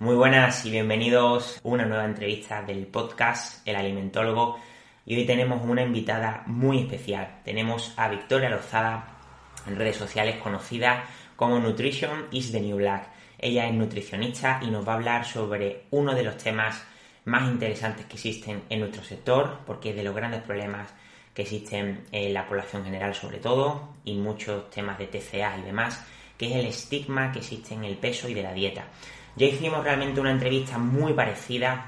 Muy buenas y bienvenidos a una nueva entrevista del podcast El Alimentólogo. Y hoy tenemos una invitada muy especial. Tenemos a Victoria Lozada, en redes sociales conocida como Nutrition is the New Black. Ella es nutricionista y nos va a hablar sobre uno de los temas más interesantes que existen en nuestro sector, porque es de los grandes problemas que existen en la población general sobre todo, y muchos temas de TCA y demás, que es el estigma que existe en el peso y de la dieta. Ya hicimos realmente una entrevista muy parecida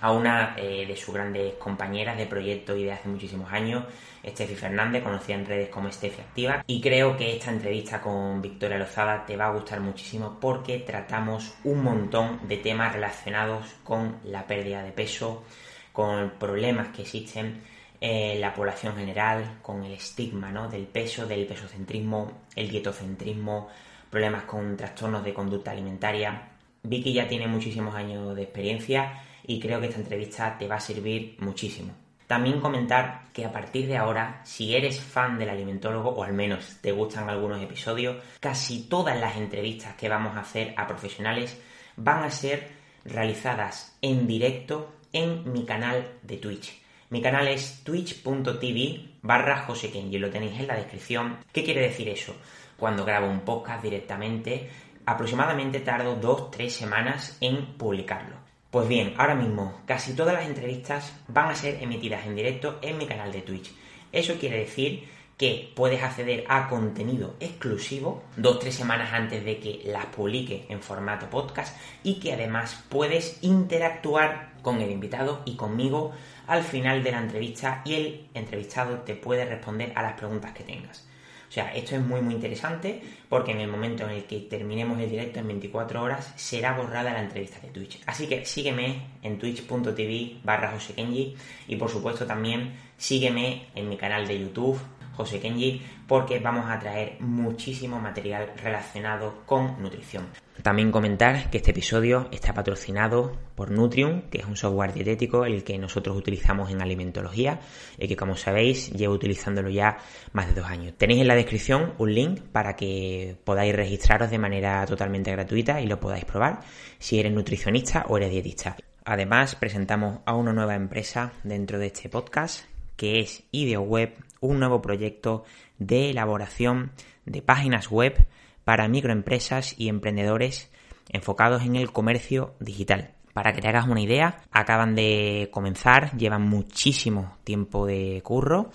a una eh, de sus grandes compañeras de proyecto y de hace muchísimos años, Steffi Fernández, conocida en redes como Steffi Activa. Y creo que esta entrevista con Victoria Lozada te va a gustar muchísimo porque tratamos un montón de temas relacionados con la pérdida de peso, con problemas que existen en la población general, con el estigma ¿no? del peso, del pesocentrismo, el dietocentrismo, problemas con trastornos de conducta alimentaria Vicky ya tiene muchísimos años de experiencia y creo que esta entrevista te va a servir muchísimo. También comentar que a partir de ahora, si eres fan del alimentólogo, o al menos te gustan algunos episodios, casi todas las entrevistas que vamos a hacer a profesionales van a ser realizadas en directo en mi canal de Twitch. Mi canal es twitch.tv barra y lo tenéis en la descripción. ¿Qué quiere decir eso? Cuando grabo un podcast directamente aproximadamente tardo 2-3 semanas en publicarlo. Pues bien, ahora mismo casi todas las entrevistas van a ser emitidas en directo en mi canal de Twitch. Eso quiere decir que puedes acceder a contenido exclusivo 2-3 semanas antes de que las publique en formato podcast y que además puedes interactuar con el invitado y conmigo al final de la entrevista y el entrevistado te puede responder a las preguntas que tengas. O sea, esto es muy muy interesante porque en el momento en el que terminemos el directo en 24 horas será borrada la entrevista de Twitch. Así que sígueme en twitch.tv barra josekenji y por supuesto también sígueme en mi canal de YouTube José Kenji, porque vamos a traer muchísimo material relacionado con nutrición. También comentar que este episodio está patrocinado por Nutrium, que es un software dietético el que nosotros utilizamos en alimentología y que como sabéis llevo utilizándolo ya más de dos años. Tenéis en la descripción un link para que podáis registraros de manera totalmente gratuita y lo podáis probar si eres nutricionista o eres dietista. Además, presentamos a una nueva empresa dentro de este podcast que es IdeoWeb, un nuevo proyecto de elaboración de páginas web para microempresas y emprendedores enfocados en el comercio digital. Para que te hagas una idea, acaban de comenzar, llevan muchísimo tiempo de curro.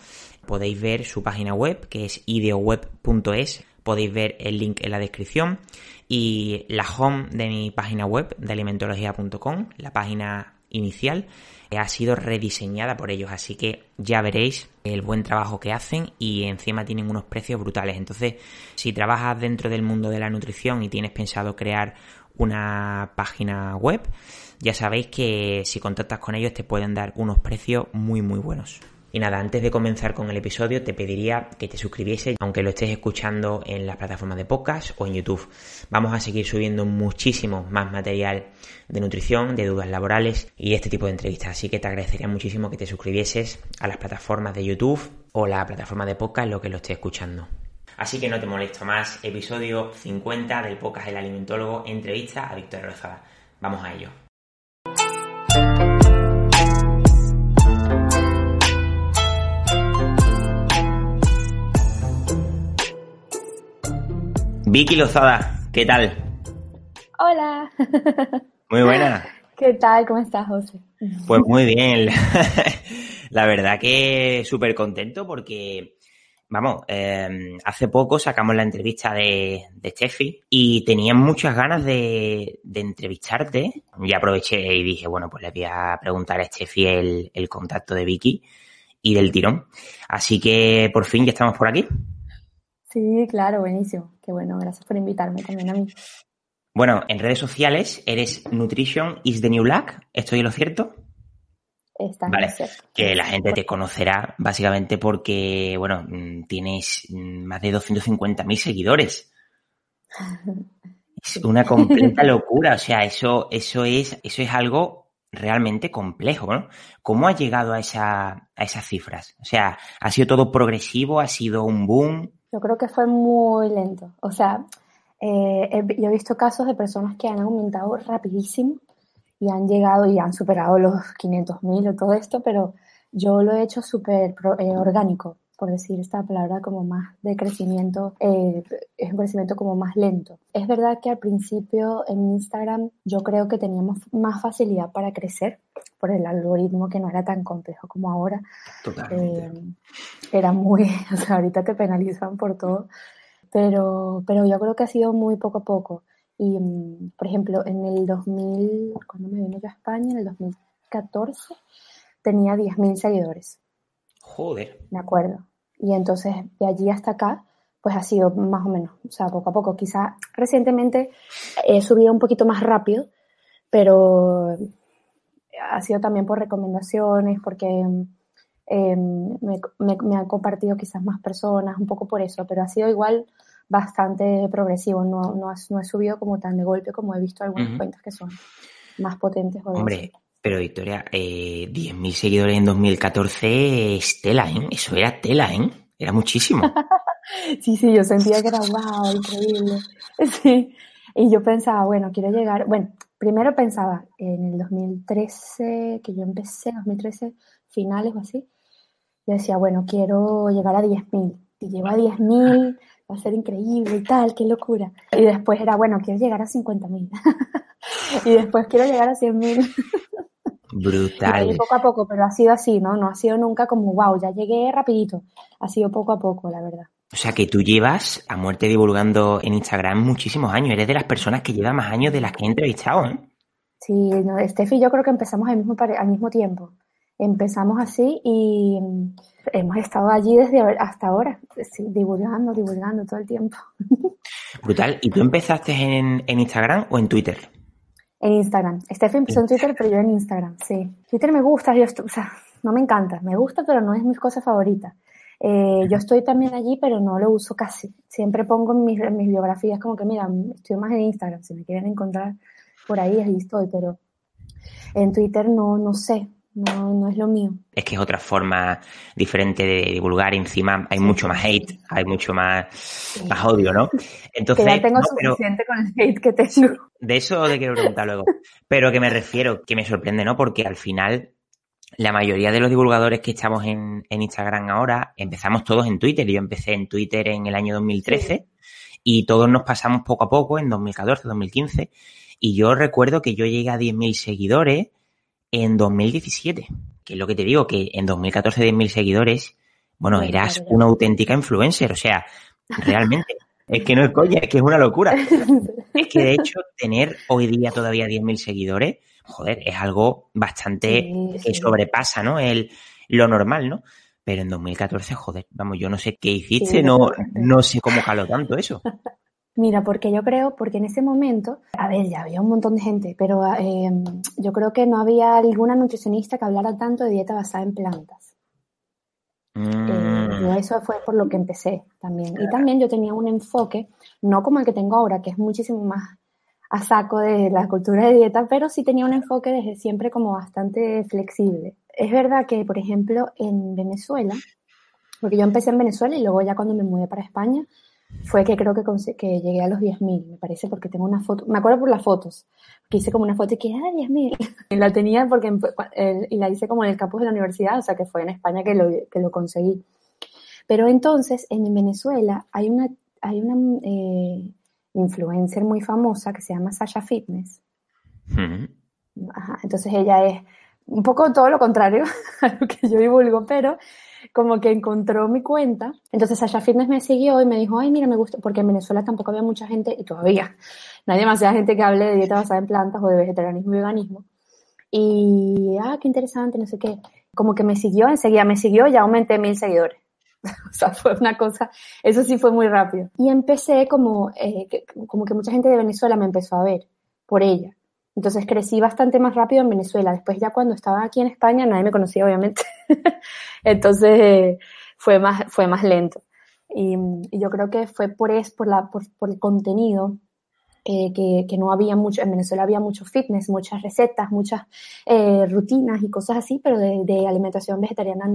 Podéis ver su página web, que es ideoweb.es. Podéis ver el link en la descripción. Y la home de mi página web, de alimentología.com, la página inicial, ha sido rediseñada por ellos, así que ya veréis el buen trabajo que hacen y encima tienen unos precios brutales. Entonces, si trabajas dentro del mundo de la nutrición y tienes pensado crear una página web, ya sabéis que si contactas con ellos te pueden dar unos precios muy muy buenos. Y nada, antes de comenzar con el episodio te pediría que te suscribieses, aunque lo estés escuchando en las plataformas de podcast o en YouTube. Vamos a seguir subiendo muchísimo más material de nutrición, de dudas laborales y este tipo de entrevistas. Así que te agradecería muchísimo que te suscribieses a las plataformas de YouTube o la plataforma de podcast lo que lo estés escuchando. Así que no te molesto más, episodio 50 del podcast El Alimentólogo, entrevista a Víctor Rozada. Vamos a ello. Vicky Lozada, ¿qué tal? Hola. Muy buena. ¿Qué tal? ¿Cómo estás, José? Pues muy bien. La verdad que súper contento porque, vamos, em, hace poco sacamos la entrevista de, de Steffi y tenía muchas ganas de, entrevistarte. Y aproveché y dije, bueno, pues le voy a preguntar a Steffi el, el contacto de Vicky y del tirón. Así que por fin ya estamos por aquí. Sí, claro, buenísimo. Qué bueno, gracias por invitarme también a mí. Bueno, en redes sociales eres Nutrition is the New Black, ¿estoy en lo cierto? Está vale, que la gente te conocerá básicamente porque, bueno, mm, tienes mm, más de 250.000 seguidores. Es una completa locura, o sea, eso, eso es, eso es algo realmente complejo, ¿no? ¿Cómo ha llegado a esa, a esas cifras? O sea, ¿ha sido todo progresivo? ¿Ha sido un boom? Yo creo que fue muy lento. O sea, Eh, yo he visto casos de personas que han aumentado rapidísimo y han llegado y han superado los 500.000 o todo esto, pero yo lo he hecho súper eh, orgánico, por decir esta palabra como más de crecimiento, eh, es un crecimiento como más lento. Es verdad que al principio en Instagram yo creo que teníamos más facilidad para crecer por el algoritmo que no era tan complejo como ahora. Totalmente. Eh, era muy, o sea, ahorita te penalizan por todo, pero, pero yo creo que ha sido muy poco a poco. Y, mm, por ejemplo, en el 2000, cuando me vine yo a España, en el 2014, tenía 10.000 seguidores. Joder. De acuerdo. Y entonces, de allí hasta acá, pues ha sido más o menos, o sea, poco a poco. Quizá recientemente he subido un poquito más rápido, pero ha sido también por recomendaciones, porque em, me, me, han compartido quizás más personas, un poco por eso, pero ha sido igual bastante progresivo, no, no, he subido como tan de golpe como he visto algunas cuentas que son más potentes. Hombre, pero Victoria, eh, 10.000 seguidores en 2014 es tela, ¿eh? Eso era tela, ¿eh? Era muchísimo. sí, sí, yo sentía que era wow, increíble. Sí. Y yo pensaba, bueno, quiero llegar, bueno, primero pensaba en el 2013, que yo empecé, 2013, finales o así, yo decía, bueno, quiero llegar a 10.000. Si llego a 10.000, va a ser increíble y tal, qué locura. Y después era, bueno, quiero llegar a 50.000. y después quiero llegar a 100.000. Brutal. poco a poco, pero ha sido así, ¿no? No ha sido nunca como, wow, ya llegué rapidito. Ha sido poco a poco, la verdad. O sea que tú llevas a muerte divulgando en Instagram muchísimos años. Eres de las personas que lleva más años de las que he entrevistado, ¿eh? Sí, no, Steffi yo creo que empezamos al mismo, al mismo tiempo. Empezamos así y hemos estado allí desde hasta ahora, divulgando, divulgando todo el tiempo. Brutal. ¿Y tú empezaste en, en Instagram o en Twitter? En Instagram. Steffi empezó en Twitter, pero yo en Instagram, sí. Twitter me gusta, yo o sea, no me encanta, me gusta, pero no es mi cosa favorita. Eh, yo estoy también allí, pero no lo uso casi. Siempre pongo en mis, mis, biografías como que, mira, estoy más en Instagram, si me quieren encontrar por ahí, ahí estoy, pero en Twitter no, no sé, no, no es lo mío. Es que es otra forma diferente de divulgar. Encima hay mucho más hate, hay mucho más, más odio, ¿no? Entonces. ya tengo suficiente con el hate que tengo. De eso te quiero preguntar luego. Pero que me refiero, que me sorprende, ¿no? Porque al final la mayoría de los divulgadores que estamos en, en, Instagram ahora empezamos todos en Twitter. Yo empecé en Twitter en el año 2013 y todos nos pasamos poco a poco en 2014, 2015. Y yo recuerdo que yo llegué a 10.000 seguidores en 2017, que es lo que te digo, que en 2014 10.000 seguidores, bueno, eras una auténtica influencer, o sea, realmente, es que no es coña, es que es una locura. es que de hecho, tener hoy día todavía 10.000 seguidores, joder, es algo bastante que sobrepasa, ¿no? El, lo normal, ¿no? Pero en 2014, joder, vamos, yo no sé qué hiciste, no, no sé cómo caló tanto eso. Mira, porque yo creo, porque en ese momento, a ver, ya había un montón de gente, pero eh, yo creo que no había alguna nutricionista que hablara tanto de dieta basada en plantas. Eh, mm. eso fue por lo que empecé también. Y también yo tenía un enfoque, no como el que tengo ahora, que es muchísimo más a saco de la cultura de dieta, pero sí tenía un enfoque desde siempre como bastante flexible. Es verdad que, por ejemplo, en Venezuela, porque yo empecé en Venezuela y luego ya cuando me mudé para España, fue que creo que, que llegué a los 10.000, me parece, porque tengo una foto, me acuerdo por las fotos, que hice como una foto y que, ah, 10.000. Y la tenía porque, y la hice como en el campus de la universidad, o sea que fue en España que lo, que lo conseguí. Pero entonces, en Venezuela hay una, hay una eh, influencer muy famosa que se llama Sasha Fitness. Ajá, entonces ella es un poco todo lo contrario a lo que yo divulgo, pero como que encontró mi cuenta. Entonces Sasha Fitness me siguió y me dijo, ay, mira, me gusta, porque en Venezuela tampoco había mucha gente, y todavía, no hay demasiada gente que hable de dieta basada en plantas o de vegetarianismo y veganismo. Y, ah, qué interesante, no sé qué. Como que me siguió, enseguida me siguió, ya aumenté mil seguidores. o sea, fue una cosa, eso sí fue muy rápido. Y empecé como, eh, como que mucha gente de Venezuela me empezó a ver por ella. Entonces crecí bastante más rápido en Venezuela. Después ya cuando estaba aquí en España nadie me conocía obviamente. Entonces fue, más, fue más lento. Y, yo creo que fue por, es, por, la, por, el contenido eh, que, que, no había mucho, en Venezuela había mucho fitness, muchas recetas, muchas eh, rutinas y cosas así, pero de, de, alimentación vegetariana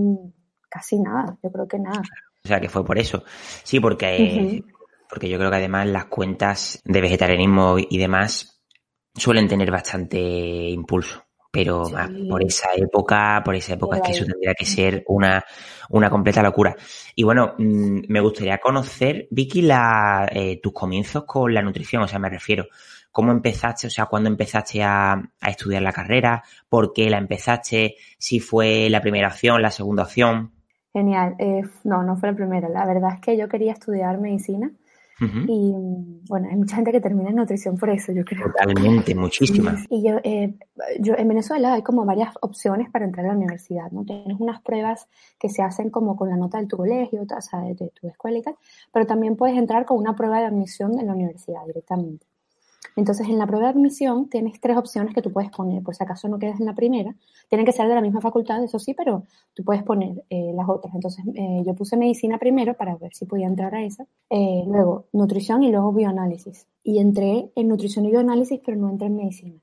casi nada, yo creo que nada. O sea, que fue por eso. Sí, porque porque yo creo que además las cuentas de vegetarianismo y demás suelen tener bastante impulso. Pero por esa época, por esa época es que eso tendría que ser una, una completa locura. Y bueno, mm, me gustaría conocer, Vicky, la, eh, tus comienzos con la nutrición, o sea, me refiero, cómo empezaste, o sea, cuándo empezaste a, estudiar la carrera, por qué la empezaste, si fue la primera opción, la segunda opción. Genial. Eh, no, no fue la primera. La verdad es que yo quería estudiar medicina. Y bueno, hay mucha gente que termina en nutrición por eso, yo creo. Totalmente, muchísimas. Y yo, eh, yo, en Venezuela hay como varias opciones para entrar a la universidad, ¿no? Tienes unas pruebas que se hacen como con la nota de tu colegio, o sea, de tu escuela y tal, pero también puedes entrar con una prueba de admisión de la universidad directamente. Entonces, en la prueba de admisión tienes tres opciones que tú puedes poner, por si acaso no quedas en la primera. Tienen que ser de la misma facultad, eso sí, pero tú puedes poner eh, las otras. Entonces, eh, yo puse medicina primero para ver si podía entrar a esa. Eh, luego, nutrición y luego bioanálisis. Y entré en nutrición y bioanálisis, pero no entré en medicina.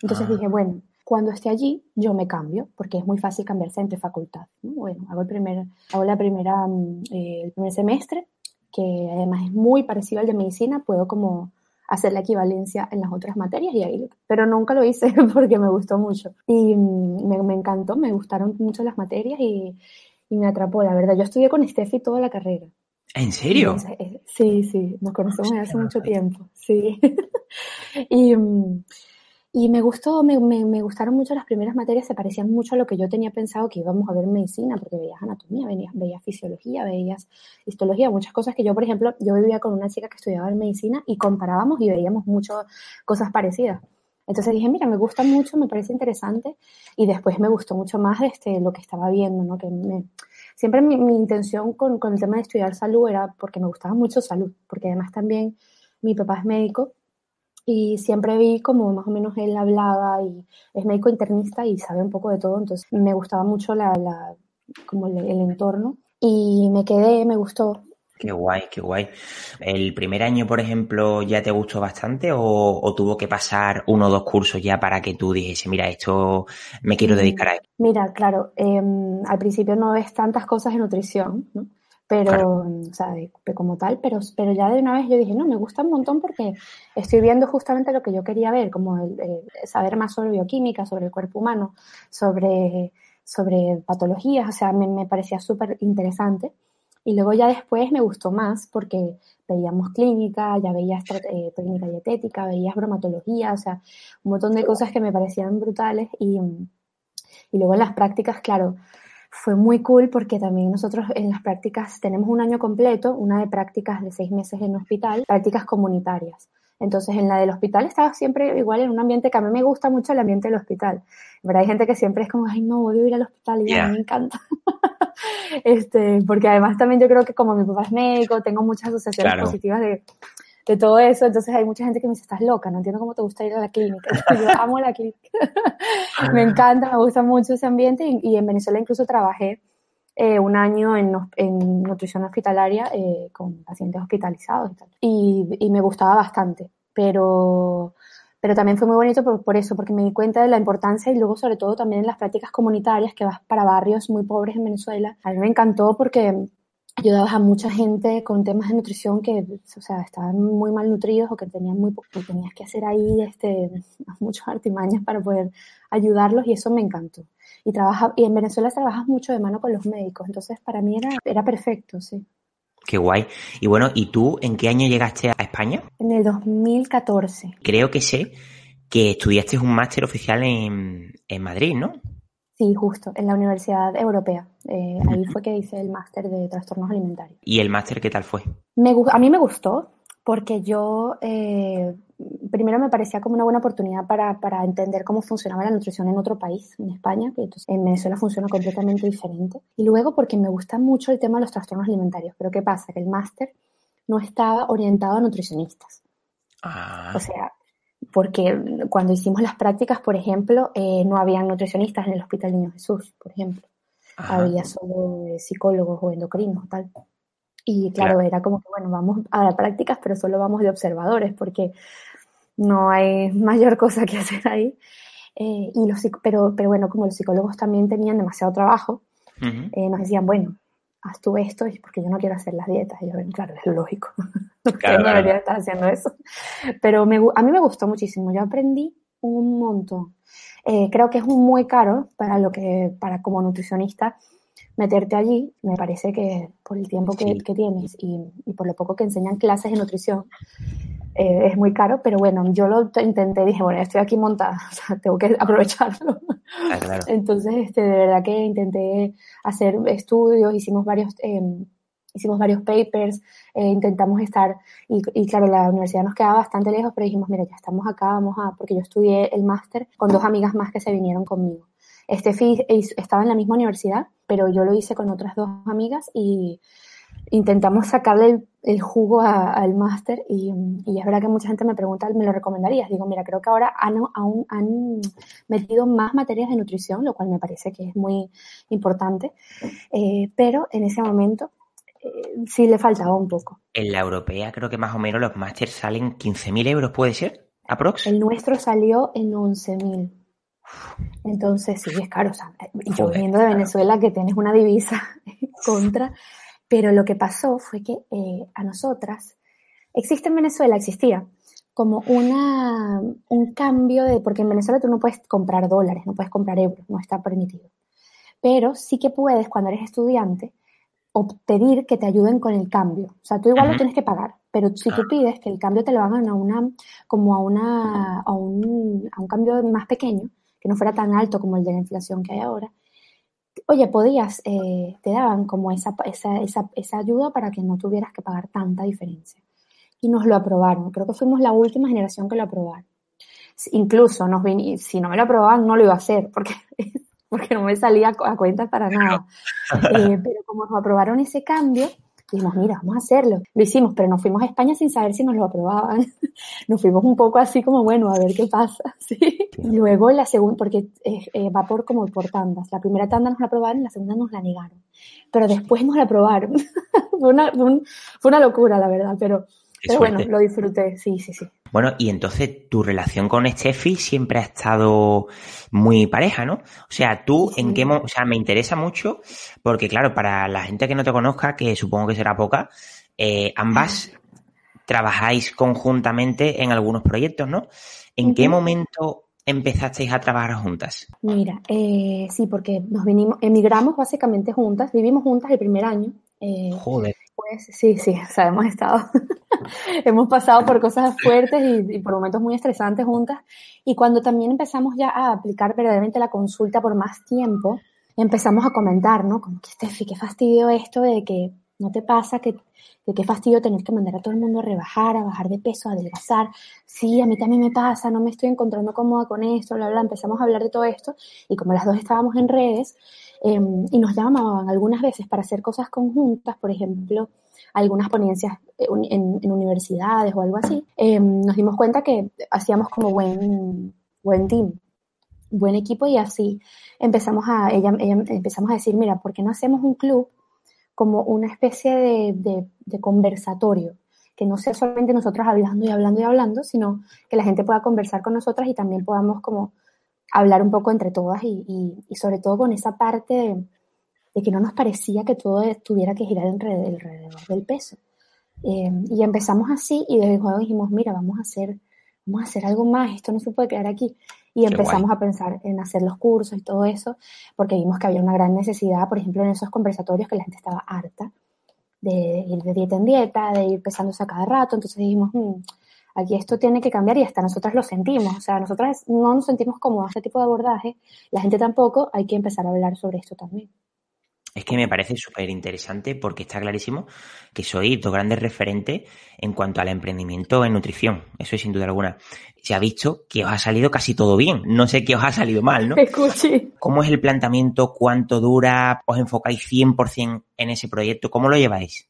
Entonces ah. dije, bueno, cuando esté allí, yo me cambio, porque es muy fácil cambiarse entre facultad. Bueno, hago, el primer, hago la primera, mm, el primer semestre, que además es muy parecido al de medicina, puedo como hacer la equivalencia en las otras materias y ahí, pero nunca lo hice porque me gustó mucho y mm, me, encantó, me gustaron mucho las materias y, y, me atrapó, la verdad. Yo estudié con Steffi toda la carrera. ¿En serio? Sí, sí, nos conocemos desde hace mucho tiempo, sí. y, mm, y me gustó, me, me, gustaron mucho las primeras materias, se parecían mucho a lo que yo tenía pensado que íbamos a ver medicina, porque veías anatomía, veías, veías fisiología, veías histología, muchas cosas que yo, por ejemplo, yo vivía con una chica que estudiaba medicina y comparábamos y veíamos muchas cosas parecidas. Entonces dije, mira, me gusta mucho, me parece interesante y después me gustó mucho más este, lo que estaba viendo, ¿no? Que me, siempre mi, mi intención con, con el tema de estudiar salud era porque me gustaba mucho salud, porque además también mi papá es médico y siempre vi como más o menos él hablaba y es médico internista y sabe un poco de todo, entonces me gustaba mucho la, la como el, entorno y me quedé, me gustó. Qué guay, qué guay. ¿El primer año, por ejemplo, ya te gustó bastante o, tuvo que pasar uno o dos cursos ya para que tú dijese, mira, esto me quiero dedicar a esto? Mira, claro, em, al principio no ves tantas cosas en nutrición, ¿no? Pero, o sea, como tal, pero, pero ya de una vez yo dije, no, me gusta un montón porque estoy viendo justamente lo que yo quería ver, como el, saber más sobre bioquímica, sobre el cuerpo humano, sobre, sobre patologías, o sea, me, me parecía súper interesante. Y luego ya después me gustó más porque veíamos clínica, ya veías eh, técnica dietética, veías bromatología, o sea, un montón de cosas que me parecían brutales y, y luego en las prácticas, claro, fue muy cool porque también nosotros en las prácticas tenemos un año completo, una de prácticas de seis meses en hospital, prácticas comunitarias. Entonces, en la del hospital estaba siempre igual en un ambiente que a mí me gusta mucho el ambiente del hospital. Pero hay gente que siempre es como, ay, no, voy a ir al hospital y a mí me encanta. este, porque además también yo creo que como mi papá es médico, tengo muchas asociaciones positivas de, de todo eso. Entonces hay mucha gente que me dice, estás loca, no entiendo cómo te gusta ir a la clínica. Yo amo la clínica. me encanta, me gusta mucho ese ambiente y, en Venezuela incluso trabajé eh, un año en, en nutrición hospitalaria eh, con pacientes hospitalizados y tal. Y, y, me gustaba bastante, pero, pero también fue muy bonito por, por, eso, porque me di cuenta de la importancia y luego sobre todo también en las prácticas comunitarias que vas para barrios muy pobres en Venezuela. A mí me encantó porque ayudabas a mucha gente con temas de nutrición que, o sea, estaban muy mal nutridos o que tenían muy poco, tenías que hacer ahí este, muchos artimañas para poder ayudarlos y eso me encantó. Y trabaja, y en Venezuela trabajas mucho de mano con los médicos, entonces para mí era, era perfecto, sí. Qué guay. Y bueno, ¿y tú en qué año llegaste a España? En el 2014. Creo que sé que estudiaste un máster oficial en, en Madrid, ¿no? Sí, justo, en la Universidad Europea. Eh, ahí fue que hice el máster de trastornos alimentarios. ¿Y el máster qué tal fue? Me, a mí me gustó porque yo eh, primero me parecía como una buena oportunidad para, para, entender cómo funcionaba la nutrición en otro país, en España, que en Venezuela funciona completamente diferente. Y luego porque me gusta mucho el tema de los trastornos alimentarios. Pero ¿qué pasa? Que el máster no estaba orientado a nutricionistas. Ah. O sea, porque cuando hicimos las prácticas, por ejemplo, eh, no había nutricionistas en el Hospital Niño Jesús, por ejemplo. Había solo eh, psicólogos o endocrinos, tal. Y claro, era como que, bueno, vamos a dar prácticas, pero solo vamos de observadores, porque no hay mayor cosa que hacer ahí. Eh, y los, pero, pero bueno, como los psicólogos también tenían demasiado trabajo, nos decían, bueno, haz tú esto, porque yo no quiero hacer las dietas. Y yo, claro, es lógico. Claro, debería estar haciendo eso. Pero me, a mí me gustó muchísimo. Yo aprendí un montón. Eh, creo que es muy caro para lo que, para como nutricionista, meterte allí. Me parece que por el tiempo que, tienes y, por lo poco que enseñan clases de nutrición, eh, es muy caro, pero bueno, yo lo intenté, dije, bueno, estoy aquí montada, o sea, tengo que aprovecharlo. Ah, Entonces, este, de verdad que intenté hacer estudios, hicimos varios, em, hicimos varios papers, eh, intentamos estar, y, y, claro, la universidad nos quedaba bastante lejos, pero dijimos, mira, ya estamos acá, vamos a, porque yo estudié el máster con dos amigas más que se vinieron conmigo. Estefi estaba en la misma universidad, pero yo lo hice con otras dos amigas y intentamos sacarle el, jugo al máster y, es verdad que mucha gente me pregunta, ¿me lo recomendarías? Digo, mira, creo que ahora han, aún han metido más materias de nutrición, lo cual me parece que es muy importante, eh, pero en ese momento sí le faltaba un poco. En la europea creo que más o menos los másteres salen 15.000 euros, ¿puede ser? ¿Aprox? El nuestro salió en 11.000. Entonces sí, es caro. O sea, yo viendo de Venezuela que tienes una divisa contra, pero lo que pasó fue que eh, a nosotras, existe en Venezuela, existía como una, un cambio de, porque en Venezuela tú no puedes comprar dólares, no puedes comprar euros, no está permitido. Pero sí que puedes, cuando eres estudiante, pedir que te ayuden con el cambio. O sea, tú igual lo tienes que pagar, pero si tú pides que el cambio te lo hagan a una, como a una, a un, a un cambio más pequeño, que no fuera tan alto como el de la inflación que hay ahora, oye, podías, eh, te daban como esa, esa, esa, esa, ayuda para que no tuvieras que pagar tanta diferencia. Y nos lo aprobaron. Creo que fuimos la última generación que lo aprobaron. Incluso nos si no me lo aprobaban, no lo iba a hacer, porque, porque no me salía a cuenta para nada. Eh, pero como nos aprobaron ese cambio, dijimos, mira, vamos a hacerlo. Lo hicimos, pero nos fuimos a España sin saber si nos lo aprobaban. nos fuimos un poco así como, bueno, a ver qué pasa. ¿sí? Luego la segunda, porque eh, va por como por tandas. La primera tanda nos la aprobaron, la segunda nos la negaron. Pero después nos la aprobaron. fue, una, fue, una locura, la verdad, pero, pero bueno, lo disfruté, sí, sí, sí. Bueno, y entonces tu relación con Steffi siempre ha estado muy pareja, ¿no? O sea, tú en qué, o sea, me interesa mucho porque claro, para la gente que no te conozca, que supongo que será poca, eh, ambas trabajáis conjuntamente en algunos proyectos, ¿no? ¿En qué momento empezasteis a trabajar juntas? Mira, eh, sí, porque nos vinimos, emigramos básicamente juntas, vivimos juntas el primer año. Eh, Joder. Sí, sí, o sea, hemos estado, hemos pasado por cosas fuertes y, por momentos muy estresantes juntas. Y cuando también empezamos ya a aplicar verdaderamente la consulta por más tiempo, empezamos a comentar, ¿no? Como que, Steffi, qué fastidio esto de que no te pasa que, de qué fastidio tener que mandar a todo el mundo a rebajar, a bajar de peso, a adelgazar. Sí, a mí también me pasa, no me estoy encontrando cómoda con esto, bla, bla. Empezamos a hablar de todo esto y como las dos estábamos en redes, Em, y nos llamaban algunas veces para hacer cosas conjuntas, por ejemplo, algunas ponencias en, universidades o algo así, em, nos dimos cuenta que hacíamos como buen, buen team, buen equipo y así empezamos a, ella, empezamos a decir, mira, ¿por qué no hacemos un club como una especie de, de conversatorio? que no sea solamente nosotros hablando y hablando y hablando, sino que la gente pueda conversar con nosotras y también podamos como hablar un poco entre todas y, y, sobre todo con esa parte de, que no nos parecía que todo tuviera que girar alrededor, del peso. Eh, y empezamos así y desde luego dijimos, mira, vamos a hacer, vamos a hacer algo más, esto no se puede quedar aquí. Y empezamos a pensar en hacer los cursos y todo eso, porque vimos que había una gran necesidad, por ejemplo, en esos conversatorios que la gente estaba harta de ir de dieta en dieta, de ir pesándose a cada rato. Entonces dijimos, mm, aquí esto tiene que cambiar y hasta nosotras lo sentimos. O sea, nosotras no nos sentimos como este tipo de abordaje, la gente tampoco, hay que empezar a hablar sobre esto también. Es que me parece súper interesante porque está clarísimo que sois dos grandes referentes en cuanto al emprendimiento en nutrición. Eso es sin duda alguna. Se ha visto que os ha salido casi todo bien. No sé qué os ha salido mal, ¿no? Escuche. ¿Cómo es el planteamiento? ¿Cuánto dura? ¿Os enfocáis 100% en ese proyecto? ¿Cómo lo lleváis?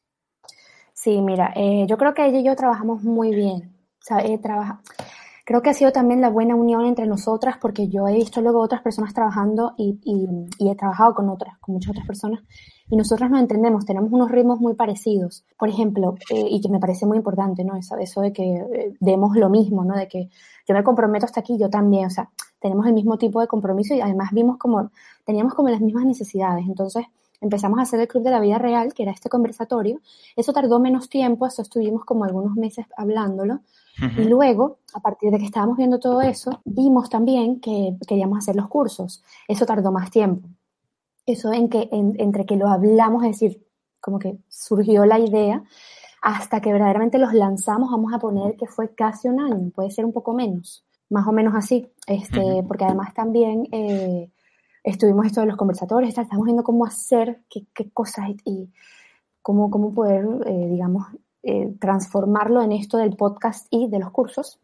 Sí, mira, eh, yo creo que ella y yo trabajamos muy bien he Creo que ha sido también la buena unión entre nosotras porque yo he visto luego otras personas trabajando y, y, he trabajado con otras, con muchas otras personas y nosotras nos entendemos, tenemos unos ritmos muy parecidos. Por ejemplo, eh, y que me parece muy importante, ¿no? Eso, eso de que eh, demos lo mismo, ¿no? De que yo me comprometo hasta aquí, yo también, o sea, tenemos el mismo tipo de compromiso y además vimos como, teníamos como las mismas necesidades. Entonces, empezamos a hacer el Club de la Vida Real, que era este conversatorio. Eso tardó menos tiempo, eso estuvimos como algunos meses hablándolo. Y luego, a partir de que estábamos viendo todo eso, vimos también que queríamos hacer los cursos. Eso tardó más tiempo. Eso en que, entre que lo hablamos, es decir, como que surgió la idea, hasta que verdaderamente los lanzamos, vamos a poner que fue casi un año, puede ser un poco menos, más o menos así, este, porque además también eh, estuvimos esto de los conversatorios, estamos viendo cómo hacer, qué, cosas y, cómo, cómo poder, eh, digamos, eh, transformarlo en esto del podcast y de los cursos.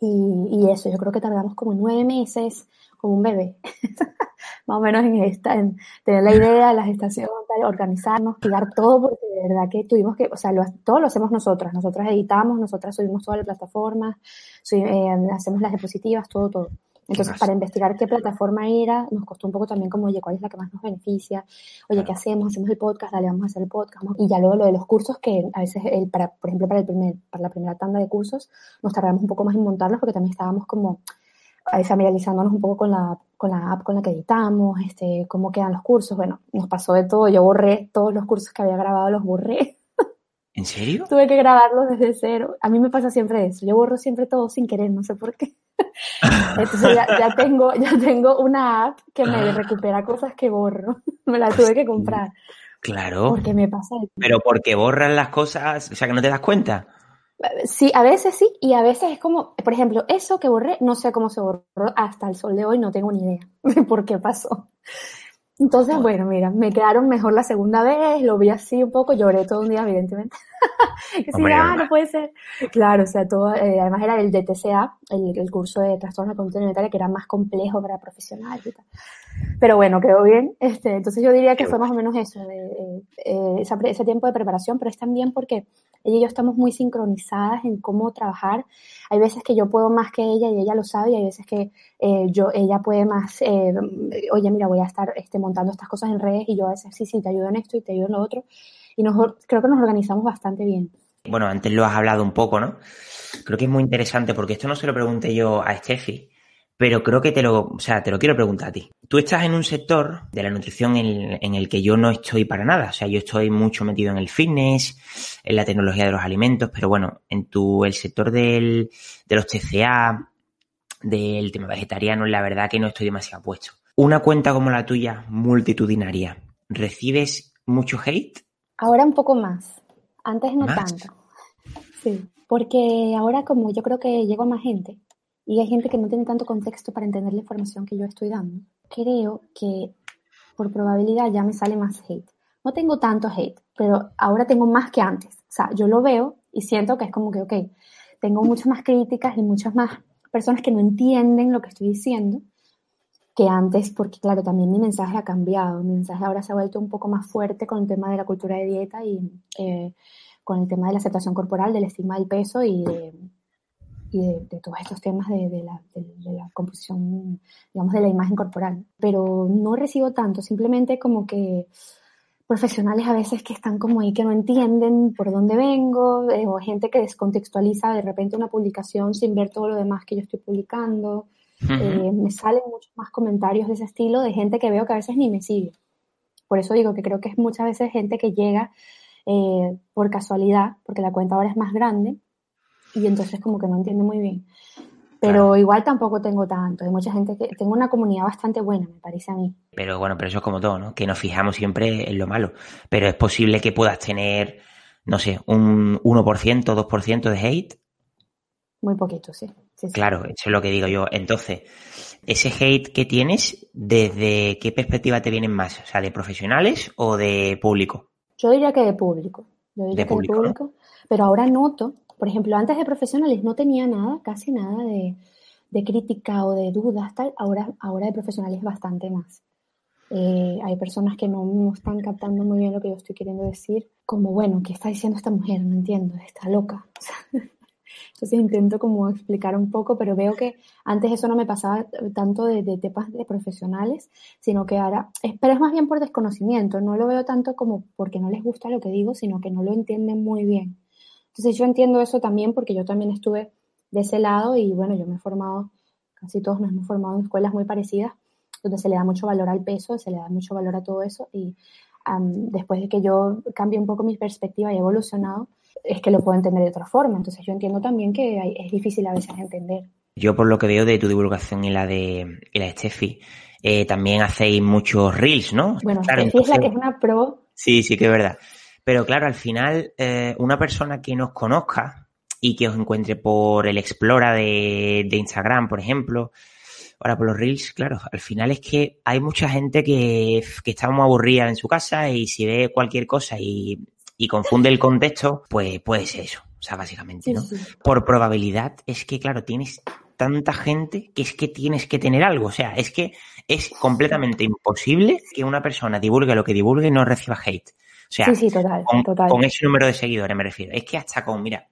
Y, eso, yo creo que tardamos como nueve meses, como un bebé, más o menos en, esta, en tener la idea, la gestación, organizarnos, tirar todo, porque de verdad que tuvimos que, o sea, todo lo hacemos nosotras, nosotras editamos, nosotras subimos todas las plataformas, eh, hacemos las diapositivas, todo, todo. Entonces, para investigar qué plataforma era, nos costó un poco también como, oye, cuál es la que más nos beneficia, oye, ¿qué hacemos? Hacemos el podcast, dale, vamos a hacer el podcast. Y ya luego lo de los cursos, que a veces, el, para, por ejemplo, para, el primer, para la primera tanda de cursos, nos tardamos un poco más en montarlos porque también estábamos como familiarizándonos un poco con la, con la app con la que editamos, este, cómo quedan los cursos. Bueno, nos pasó de todo. Yo borré todos los cursos que había grabado, los borré. ¿En serio? Tuve que grabarlos desde cero. A mí me pasa siempre eso. Yo borro siempre todo sin querer, no sé por qué. Entonces ya, tengo, ya tengo una app que me ah. recupera cosas que borro. Me la tuve que comprar. Claro. Porque me pasa. Pero porque borran las cosas, o sea que no te das cuenta. Sí, a veces sí, y a veces es como, por ejemplo, eso que borré, no sé cómo se borró hasta el sol de hoy, no tengo ni idea de por qué pasó. Entonces, bueno, mira, me quedaron mejor la segunda vez, lo vi así un poco, lloré todo un día, evidentemente. sí, ah, no puede ser. Claro, o sea, todo, eh, además era el DTCA, el, el curso de trastorno de conducta alimentaria, que era más complejo para profesionales y tal. Pero bueno, quedó bien. Este, entonces yo diría que fue más o menos eso, eh, ese tiempo de preparación, pero es también porque ella y yo estamos muy sincronizadas en cómo trabajar. Hay veces que yo puedo más que ella y ella lo sabe, y hay veces que eh, yo, ella puede más, eh, oye, mira, voy a estar este, montando estas cosas en redes y yo a veces sí, sí, te ayudo en esto y te ayudo en lo otro. Y creo que nos organizamos bastante bien. Bueno, antes lo has hablado un poco, ¿no? Creo que es muy interesante porque esto no se lo pregunté yo a Steffi, pero creo que te lo, o sea, te lo quiero preguntar a ti. Tú estás en un sector de la nutrición en, el que yo no estoy para nada. O sea, yo estoy mucho metido en el fitness, en la tecnología de los alimentos, pero bueno, en tu, el sector del, de los TCA, del tema vegetariano, la verdad que no estoy demasiado puesto. Una cuenta como la tuya, multitudinaria, ¿recibes mucho hate? Ahora un poco más. Antes no tanto. Sí. Porque ahora como yo creo que llego a más gente, y hay gente que no tiene tanto contexto para entender la información que yo estoy dando, creo que por probabilidad ya me sale más hate. No tengo tanto hate, pero ahora tengo más que antes. O sea, yo lo veo y siento que es como que, ok, tengo muchas más críticas y muchas más personas que no entienden lo que estoy diciendo que antes, porque claro, también mi mensaje ha cambiado. Mi mensaje ahora se ha vuelto un poco más fuerte con el tema de la cultura de dieta y eh, con el tema de la aceptación corporal, del estigma del peso y de, y de, todos estos temas de, la, de, la, composición, digamos, de la imagen corporal. Pero no recibo tanto, simplemente como que profesionales a veces que están como ahí que no entienden por dónde vengo, eh, o gente que descontextualiza de repente una publicación sin ver todo lo demás que yo estoy publicando. Eh, me salen muchos más comentarios de ese estilo de gente que veo que a veces ni me sigue. Por eso digo que creo que es muchas veces gente que llega eh, por casualidad, porque la cuenta ahora es más grande, y entonces como que no entiende muy bien. Pero igual tampoco tengo tanto. Hay mucha gente que. Tengo una comunidad bastante buena, me parece a mí. Pero bueno, pero eso es como todo, ¿no? Que nos fijamos siempre en lo malo. Pero es posible que puedas tener, no sé, un 1%, 2% de hate. Muy poquito, sí. Claro, eso es lo que digo yo. Entonces, ese hate que tienes, ¿desde qué perspectiva te vienen más? O sea, ¿de profesionales o de público? Yo diría que de público. Yo diría que de público. Pero ahora noto por ejemplo, antes de profesionales no tenía nada, casi nada de, crítica o de dudas, tal. Ahora, ahora de profesionales bastante más. Eh, hay personas que no, están captando muy bien lo que yo estoy queriendo decir, como, bueno, ¿qué está diciendo esta mujer? No entiendo, está loca. Entonces intento como explicar un poco, pero veo que antes eso no me pasaba tanto de, de temas de profesionales, sino que ahora, pero es más bien por desconocimiento, no lo veo tanto como porque no les gusta lo que digo, sino que no lo entienden muy bien. Entonces yo entiendo eso también porque yo también estuve de ese lado y bueno, yo me he formado, casi todos nos hemos formado en escuelas muy parecidas donde se le da mucho valor al peso, se le da mucho valor a todo eso y después de que yo cambie un poco mi perspectiva y he evolucionado, es que lo puedo entender de otra forma. Entonces yo entiendo también que es difícil a veces entender. Yo por lo que veo de tu divulgación y la de, y la de Steffi, eh, también hacéis muchos reels, ¿no? Bueno, claro, Steffi es la que es una pro. Sí, sí que es verdad. Pero claro, al final, eh, una persona que nos conozca y que os encuentre por el Explora de, de Instagram, por ejemplo, ahora por los reels, claro, al final es que hay mucha gente que, que está muy aburrida en su casa y si ve cualquier cosa y, y confunde el contexto, pues puede ser eso. O sea, básicamente, ¿no? Por probabilidad es que, claro, tienes tanta gente que es que tienes que tener algo. O sea, es que es completamente imposible que una persona divulgue lo que divulgue y no reciba hate. O sea, con, ese número de seguidores me refiero. Es que hasta con, mira,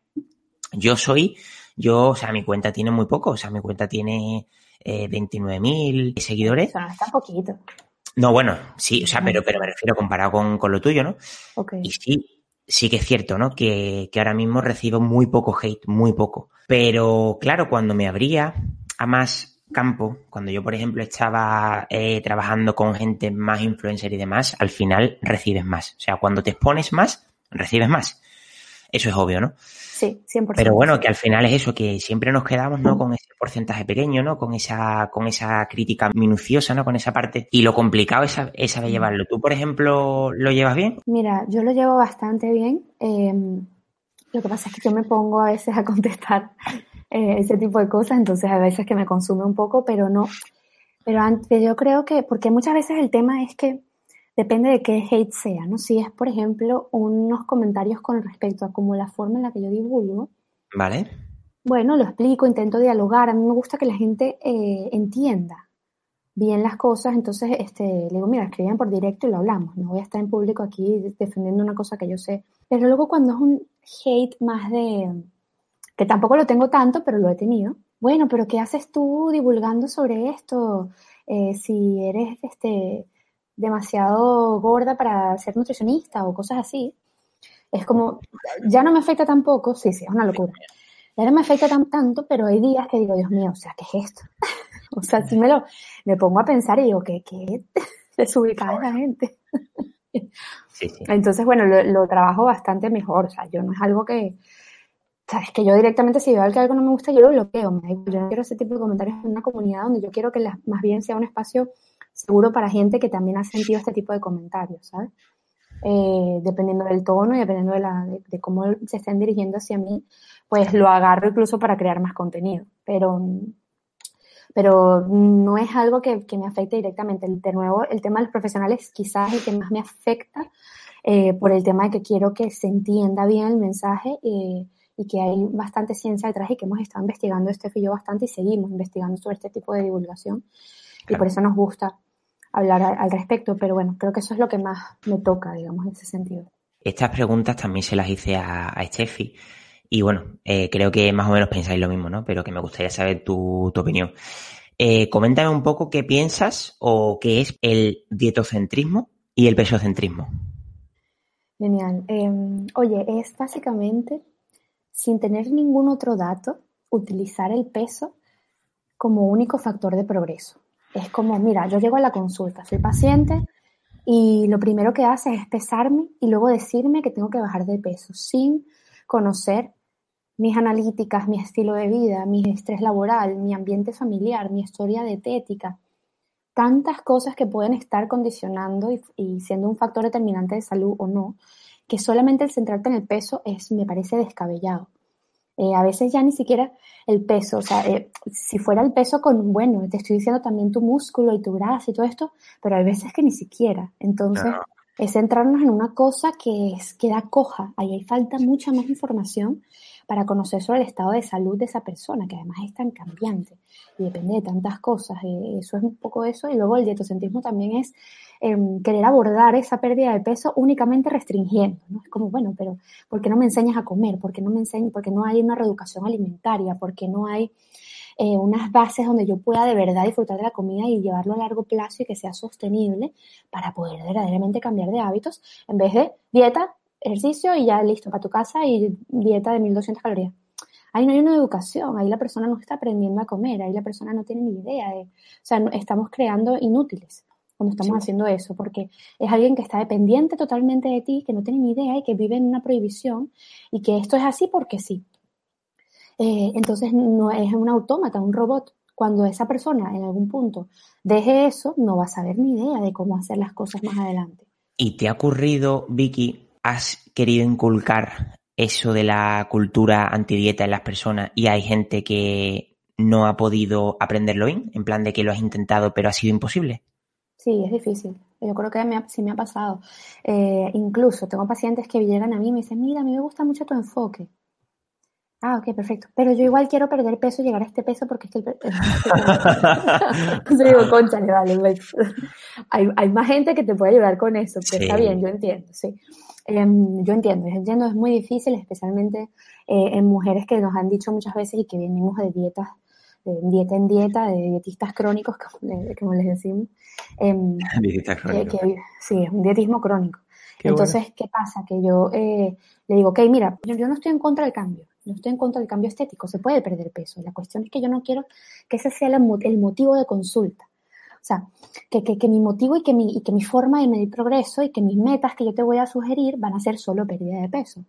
yo soy, yo, o sea, mi cuenta tiene muy poco. O sea, mi cuenta tiene eh, 29.000 seguidores. O está poquito. No, bueno, sí, o sea, pero, pero me refiero comparado con, con lo tuyo, ¿no? Y sí, sí que es cierto, ¿no? Que, que ahora mismo recibo muy poco hate, muy poco. Pero claro, cuando me abría a más campo, cuando yo, por ejemplo, estaba eh, trabajando con gente más influencer y demás, al final recibes más. O sea, cuando te expones más, recibes más. Eso es obvio, ¿no? Sí, 100%. Pero bueno, que al final es eso, que siempre nos quedamos, ¿no? Con ese porcentaje pequeño, ¿no? Con esa, con esa crítica minuciosa, ¿no? Con esa parte. Y lo complicado es, es saber llevarlo. ¿Tú, por ejemplo, lo llevas bien? Mira, yo lo llevo bastante bien. Em, lo que pasa es que yo me pongo a veces a contestar eh, ese tipo de cosas, entonces a veces que me consume un poco, pero no. Pero antes, yo creo que, porque muchas veces el tema es que depende de qué hate sea, ¿no? Si es, por ejemplo, unos comentarios con respecto a como la forma en la que yo divulgo. Vale. Bueno, lo explico, intento dialogar. A mí me gusta que la gente eh, entienda bien las cosas, entonces este, le digo, mira, escriban por directo y lo hablamos. No voy a estar en público aquí defendiendo una cosa que yo sé. Pero luego cuando es un hate más de, que tampoco lo tengo tanto, pero lo he tenido. Bueno, pero ¿qué haces tú divulgando sobre esto? Eh, si eres este, demasiado gorda para ser nutricionista o cosas así. Es como, ya no me afecta tampoco, sí, sí, es una locura. Ya no me afecta tan, tanto, pero hay días que digo, Dios mío, o sea, ¿qué es esto? o sea, si me lo, me pongo a pensar y digo, ¿qué, qué desubicada la gente? Entonces, bueno, lo, trabajo bastante mejor, o sea, yo no es algo que, sabes, que yo directamente si veo que algo no me gusta, yo lo bloqueo, yo no quiero ese tipo de comentarios en una comunidad donde yo quiero que más bien sea un espacio seguro para gente que también ha sentido este tipo de comentarios, ¿sabes? Eh, dependiendo del tono y dependiendo de, la, de, cómo se estén dirigiendo hacia mí, pues lo agarro incluso para crear más contenido. Pero, pero no es algo que, me afecte directamente. De nuevo, el tema de los profesionales quizás es el que más me afecta eh, por el tema de que quiero que se entienda bien el mensaje eh, y que hay bastante ciencia detrás y que hemos estado investigando este y yo bastante y seguimos investigando sobre este tipo de divulgación y por eso nos gusta hablar al respecto, pero bueno, creo que eso es lo que más me toca, digamos, en ese sentido. Estas preguntas también se las hice a, a Steffi y bueno, eh, creo que más o menos pensáis lo mismo, ¿no? Pero que me gustaría saber tu, tu opinión. Eh, coméntame un poco qué piensas o qué es el dietocentrismo y el pesocentrismo. Genial. Em, oye, es básicamente, sin tener ningún otro dato, utilizar el peso como único factor de progreso. Es como, mira, yo llego a la consulta, soy paciente y lo primero que hace es pesarme y luego decirme que tengo que bajar de peso sin conocer mis analíticas, mi estilo de vida, mi estrés laboral, mi ambiente familiar, mi historia dietética, tantas cosas que pueden estar condicionando y, y, siendo un factor determinante de salud o no, que solamente el centrarte en el peso es, me parece descabellado. Eh, a veces ya ni siquiera el peso, o sea, eh, si fuera el peso con, bueno, te estoy diciendo también tu músculo y tu grasa y todo esto, pero hay veces que ni siquiera. Entonces, es centrarnos en una cosa que es, queda coja. Ahí hay falta mucha más información para conocer sobre el estado de salud de esa persona, que además es tan cambiante y depende de tantas cosas. Eh, eso es un poco eso. Y luego el dietocentrismo también es Em, querer abordar esa pérdida de peso únicamente restringiendo, ¿no? Es como, bueno, pero ¿por qué no me enseñas a comer? ¿Por qué no me enseñas? Porque no hay una reeducación alimentaria? ¿Por qué no hay eh, unas bases donde yo pueda de verdad disfrutar de la comida y llevarlo a largo plazo y que sea sostenible para poder verdaderamente cambiar de hábitos en vez de dieta, ejercicio y ya listo para tu casa y dieta de 1200 calorías. ahí no hay una educación, ahí la persona no está aprendiendo a comer, ahí la persona no tiene ni idea de, o sea, estamos creando inútiles cuando estamos haciendo eso, porque es alguien que está dependiente totalmente de ti, que no tiene ni idea y que vive en una prohibición y que esto es así porque sí. Eh, entonces no es un autómata, un robot. Cuando esa persona en algún punto deje eso, no va a saber ni idea de cómo hacer las cosas más adelante. ¿Y te ha ocurrido, Vicky, has querido inculcar eso de la cultura antidieta en las personas y hay gente que no ha podido aprenderlo bien, en plan de que lo has intentado pero ha sido imposible? Sí, es difícil. Yo creo que sí me ha pasado. Eh, incluso tengo pacientes que llegan a mí y me dicen, mira, a mí me gusta mucho tu enfoque. Ah, ok, perfecto. Pero yo igual quiero perder peso y llegar a este peso porque es que el... digo, conchale, vale, pues". hay, hay, más gente que te puede ayudar con eso, pero está bien, yo entiendo, sí. Em, yo entiendo, yo entiendo, es muy difícil, especialmente eh, en mujeres que nos han dicho muchas veces y que venimos de dietas de dieta en dieta, de dietistas crónicos, como, les decimos. Eh, crónicos. sí, es un dietismo crónico. Entonces, ¿qué pasa? Que yo eh, le digo, ok, mira, yo, no estoy en contra del cambio, no estoy en contra del cambio estético, se puede perder peso. La cuestión es que yo no quiero que ese sea el motivo de consulta. O sea, que, que, que, mi motivo y que mi, y que mi forma de medir progreso y que mis metas que yo te voy a sugerir van a ser solo pérdida de peso.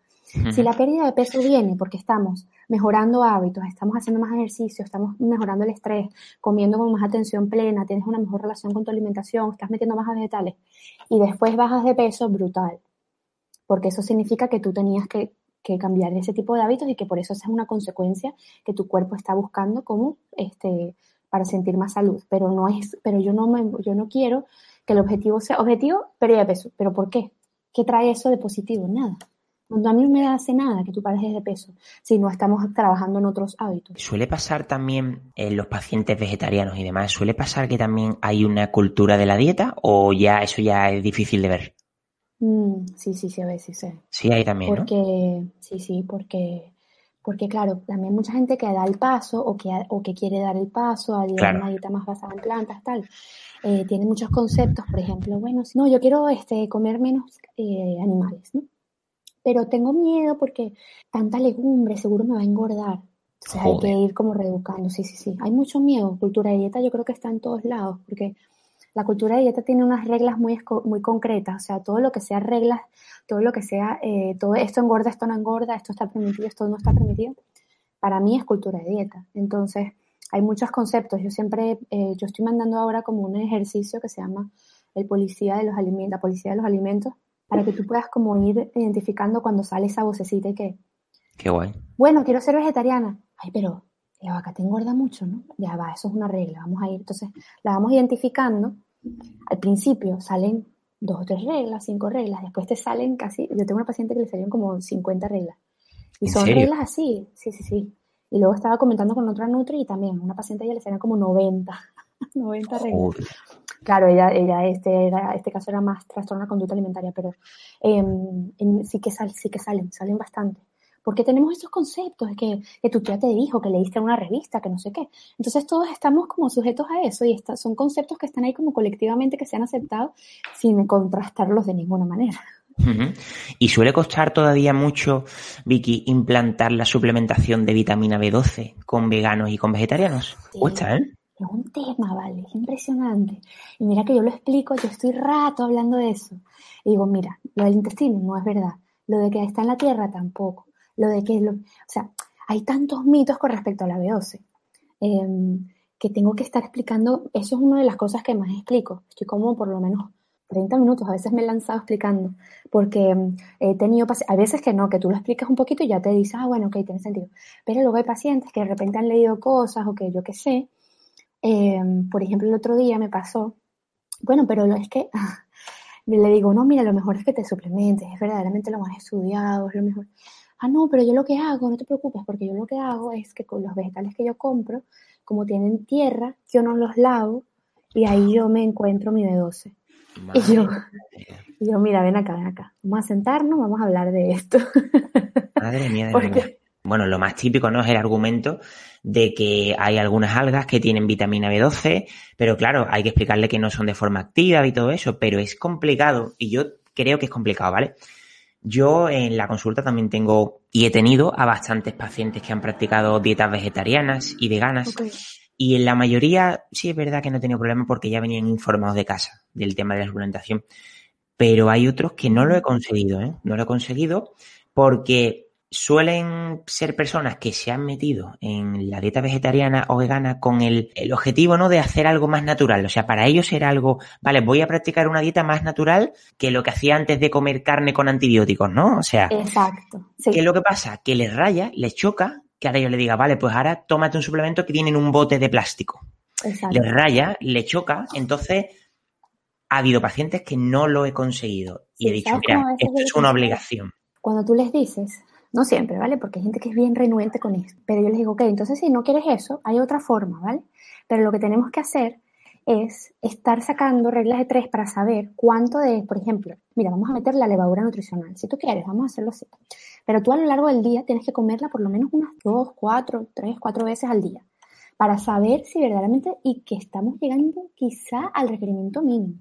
Si la pérdida de peso viene porque estamos mejorando hábitos, estamos haciendo más ejercicio, estamos mejorando el estrés, comiendo con más atención plena, tienes una mejor relación con tu alimentación, estás metiendo más vegetales y después bajas de peso, brutal. Porque eso significa que tú tenías que, que cambiar ese tipo de hábitos y que por eso esa es una consecuencia que tu cuerpo está buscando como este para sentir más salud, pero no es, pero yo no me, yo no quiero que el objetivo sea objetivo pérdida de peso, pero ¿por qué? ¿Qué trae eso de positivo? Nada. A mí no me hace nada que tú pares de peso si no estamos trabajando en otros hábitos. Suele pasar también en los pacientes vegetarianos y demás, suele pasar que también hay una cultura de la dieta o ya eso ya es difícil de ver. Mm, sí, sí, sí, a veces sí. Sí, hay también. Porque, sí, sí, porque, porque claro, también mucha gente que da el paso o que, o que quiere dar el paso a una dieta más basada en plantas, tal. Eh, tiene muchos conceptos, por ejemplo, bueno, no, yo quiero este, comer menos eh, animales, ¿no? Pero tengo miedo porque tanta legumbre seguro me va a engordar. O sea, hay que ir como reeducando, sí, sí, sí. Hay mucho miedo. Cultura de dieta yo creo que está en todos lados, porque la cultura de dieta tiene unas reglas muy, muy concretas. O sea, todo lo que sea reglas, todo lo que sea, eh, todo esto engorda, esto no engorda, esto está permitido, esto no está permitido, para mí es cultura de dieta. Entonces, hay muchos conceptos. Yo siempre, eh, yo estoy mandando ahora como un ejercicio que se llama el policía de los alimentos, la policía de los alimentos, para que tú puedas como ir identificando cuando sale esa vocecita y que... Qué guay. Bueno, quiero ser vegetariana. Ay, pero la vaca te engorda mucho, ¿no? Ya va, eso es una regla, vamos a ir. Entonces, la vamos identificando. Al principio salen dos o tres reglas, cinco reglas, después te salen casi, yo tengo una paciente que le salieron como 50 reglas. Y son reglas así, sí, sí, sí. Y luego estaba comentando con otra Nutri y también una paciente ella le salían como 90, 90 reglas. Claro, ella, ella este, era, este caso era más trastorno de conducta alimentaria, pero em, sí, que sal, sí que salen, salen bastante. Porque tenemos esos conceptos que, que, tu tía te dijo, que leíste en una revista, que no sé qué. Entonces todos estamos como sujetos a eso y son conceptos que están ahí como colectivamente que se han aceptado sin contrastarlos de ninguna manera. Y suele costar todavía mucho, Vicky, implantar la suplementación de vitamina B12 con veganos y con vegetarianos. Cuesta, ¿eh? Es un tema, ¿vale? Es impresionante. Y mira que yo lo explico, yo estoy rato hablando de eso. Y digo, mira, lo del intestino no es verdad. Lo de que está en la tierra tampoco. Lo de que, lo, o sea, hay tantos mitos con respecto a la B12 em, que tengo que estar explicando. Eso es una de las cosas que más explico. Estoy como por lo menos 30 minutos, a veces me he lanzado explicando, porque em, he tenido, a veces que no, que tú lo explicas un poquito y ya te dices, ah, bueno, ok, tiene sentido. Pero luego hay pacientes que de repente han leído cosas o que yo qué sé, Em, por ejemplo, el otro día me pasó, bueno, pero es que le digo, no, mira, lo mejor es que te suplementes, es verdaderamente lo más estudiado, es lo mejor. Ah, no, pero yo lo que hago, no te preocupes, porque yo lo que hago es que con los vegetales que yo compro, como tienen tierra, yo no los lavo y ahí yo me encuentro mi B12. Y yo, y yo, mira, ven acá, ven acá. Vamos a sentarnos, vamos a hablar de esto. Madre mía, de Bueno, lo más típico, ¿no? Es el argumento de que hay algunas algas que tienen vitamina B12, pero claro, hay que explicarle que no son de forma activa y todo eso, pero es complicado y yo creo que es complicado, ¿vale? Yo en la consulta también tengo y he tenido a bastantes pacientes que han practicado dietas vegetarianas y veganas. Y en la mayoría sí es verdad que no he tenido problema porque ya venían informados de casa del tema de la suplementación. Pero hay otros que no lo he conseguido, ¿eh? No lo he conseguido porque suelen ser personas que se han metido en la dieta vegetariana o vegana con el, objetivo no de hacer algo más natural. O sea, para ellos era algo, vale, voy a practicar una dieta más natural que lo que hacía antes de comer carne con antibióticos, ¿no? O sea, Exacto. ¿qué es lo que pasa? Que les raya, les choca que ahora yo le diga, vale, pues ahora tómate un suplemento que viene en un bote de plástico. Exacto. Les raya, le choca, entonces ha habido pacientes que no lo he conseguido y he dicho, mira, esto es una obligación. Cuando tú les dices, no siempre, ¿vale? Porque hay gente que es bien renuente con esto. Pero yo les digo, ok, entonces si no quieres eso, hay otra forma, ¿vale? Pero lo que tenemos que hacer es estar sacando reglas de tres para saber cuánto de, por ejemplo, mira, vamos a meter la levadura nutricional. Si tú quieres, vamos a hacerlo así. Pero tú a lo largo del día tienes que comerla por lo menos unas dos, cuatro, tres, cuatro veces al día para saber si verdaderamente y que estamos llegando quizá al requerimiento mínimo.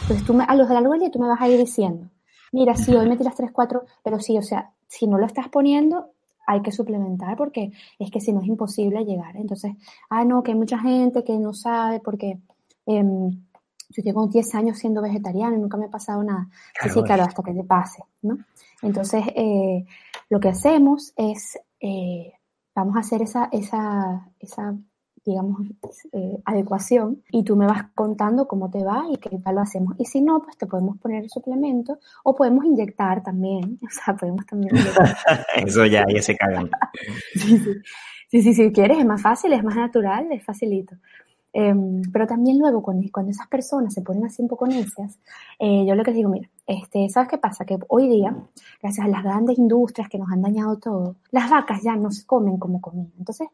Entonces tú a lo largo del día tú me vas a ir diciendo, mira, sí, hoy me tiras tres, cuatro, pero sí, o sea, si no lo estás poniendo, hay que suplementar porque es que si no es imposible llegar. Entonces, ah, no, que hay mucha gente que no sabe porque em, yo llevo 10 años siendo vegetariana y nunca me ha pasado nada. sí, sí, claro, hasta que te pase, ¿no? Entonces, eh, lo que hacemos es, eh, vamos a hacer esa, esa, esa digamos, eh, adecuación y tú me vas contando cómo te va y qué tal lo hacemos. Y si no, pues te podemos poner el suplemento o podemos inyectar también. O sea, podemos también Eso ya, ya se cagan. sí, sí. sí, si quieres, es más fácil, es más natural, es facilito. Em, pero también luego, cuando, cuando, esas personas se ponen así un poco necias, eh, yo lo que les digo, mira, este, ¿sabes qué pasa? Que hoy día, gracias a las grandes industrias que nos han dañado todo, las vacas ya no se comen como comían. Entonces,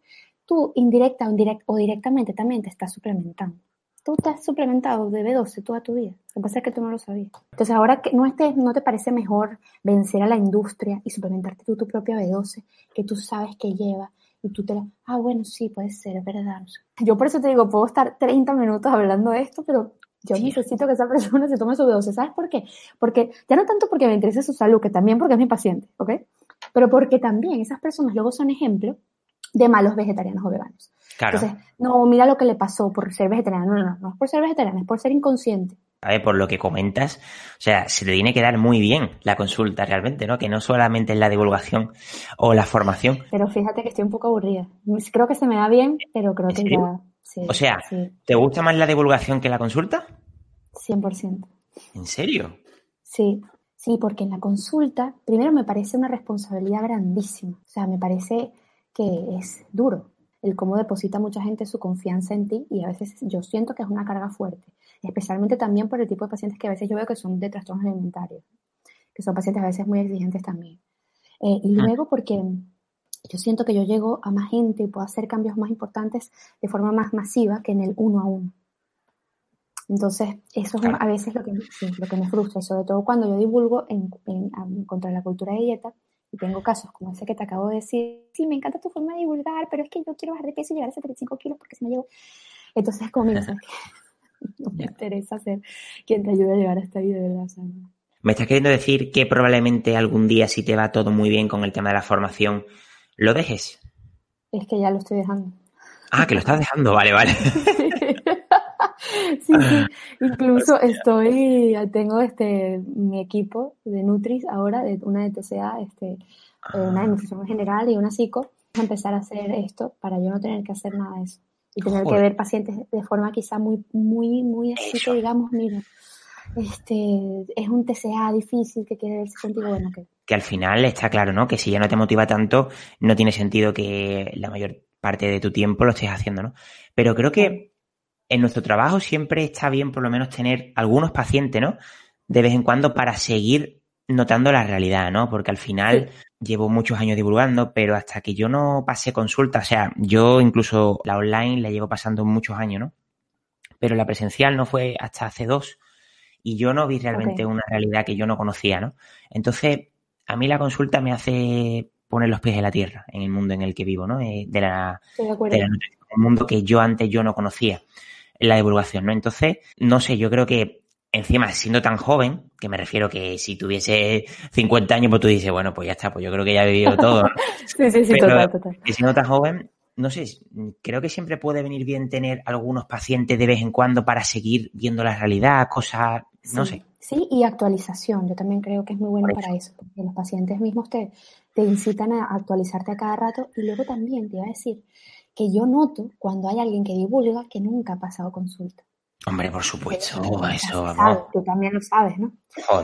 tú indirecta o, directamente también te estás suplementando. Tú te has suplementado de B12 toda tu vida. Lo que pasa es que tú no lo sabías. Entonces, ahora que no, estés, no te parece mejor vencer a la industria y suplementarte tú tu propia B12, que tú sabes que lleva, y tú te la, ah, bueno, sí, puede ser, es verdad. Yo por eso te digo, puedo estar 30 minutos hablando de esto, pero yo necesito que esa persona se tome su B12. ¿Sabes por qué? Porque, ya no tanto porque me interese su salud, que también porque es mi paciente, ¿ok? Pero porque también esas personas luego son ejemplo de malos vegetarianos o veganos. Claro. Entonces, no, mira lo que le pasó por ser vegetariano. No, no, no, es por ser vegetariano, es por ser inconsciente. A ver, por lo que comentas, o sea, se te tiene que dar muy bien la consulta realmente, ¿no? Que no solamente es la divulgación o la formación. Pero fíjate que estoy un poco aburrida. Creo que se me da bien, pero creo que ya... o sea, ¿te gusta más la divulgación que la consulta? 100%. ¿En serio? Sí, sí, porque en la consulta, primero me parece una responsabilidad grandísima. O sea, me parece que es duro, el cómo deposita mucha gente su confianza en ti y a veces yo siento que es una carga fuerte, especialmente también por el tipo de pacientes que a veces yo veo que son de trastornos alimentarios, que son pacientes a veces muy exigentes también. Eh, y luego porque yo siento que yo llego a más gente y puedo hacer cambios más importantes de forma más masiva que en el uno a uno. Entonces, eso es a veces lo que, lo que me frustra, sobre todo cuando yo divulgo en, contra la cultura de dieta, y tengo casos como ese que te acabo de decir, sí, me encanta tu forma de divulgar, pero es que yo quiero bajar de peso y llegar a 75 kilos porque si me llevo... Entonces, como mira, no me interesa ser quien te ayude a llegar a esta vida, ¿verdad? me estás queriendo decir que probablemente algún día, si te va todo muy bien con el tema de la formación, lo dejes. Es que ya lo estoy dejando. Ah, que lo estás dejando, vale, vale. sí, sí. Incluso estoy, tengo este mi equipo de Nutris ahora, de una de TCA, este, eh, una de ah. nutrición general y una psico, a empezar a hacer esto para yo no tener que hacer nada de eso. Y tener que ver pacientes de forma quizá muy, muy, muy así que digamos, mira, este, es un TCA difícil que quiere verse contigo, bueno, que... Que al final está claro, ¿no? Que si ya no te motiva tanto, no tiene sentido que la mayor parte de tu tiempo lo estés haciendo, ¿no? Pero creo que en nuestro trabajo siempre está bien por lo menos tener algunos pacientes, ¿no? De vez en cuando para seguir notando la realidad, ¿no? Porque al final llevo muchos años divulgando, pero hasta que yo no pasé consulta, o sea, yo incluso la online la llevo pasando muchos años, ¿no? Pero la presencial no fue hasta hace dos y yo no vi realmente una realidad que yo no conocía, ¿no? Entonces, a mí la consulta me hace poner los pies en la tierra en el mundo en el que vivo, ¿no? Eh, de la, de la un mundo que yo antes yo no conocía la divulgación, ¿no? Entonces, no sé, yo creo que encima siendo tan joven, que me refiero que si tuviese 50 años, pues tú dices, bueno, pues ya está, pues yo creo que ya he vivido todo. ¿no? sí, sí, sí, total, total. Que siendo tan joven, no sé, creo que siempre puede venir bien tener algunos pacientes de vez en cuando para seguir viendo la realidad, cosas, no sé. Sí, y actualización. Yo también creo que es muy bueno para eso, porque los pacientes mismos te, te incitan a actualizarte a cada rato. Y luego también te iba a decir que yo noto cuando hay alguien que divulga que nunca ha pasado consulta. Hombre, por supuesto, eso, Tú también lo sabes, ¿no?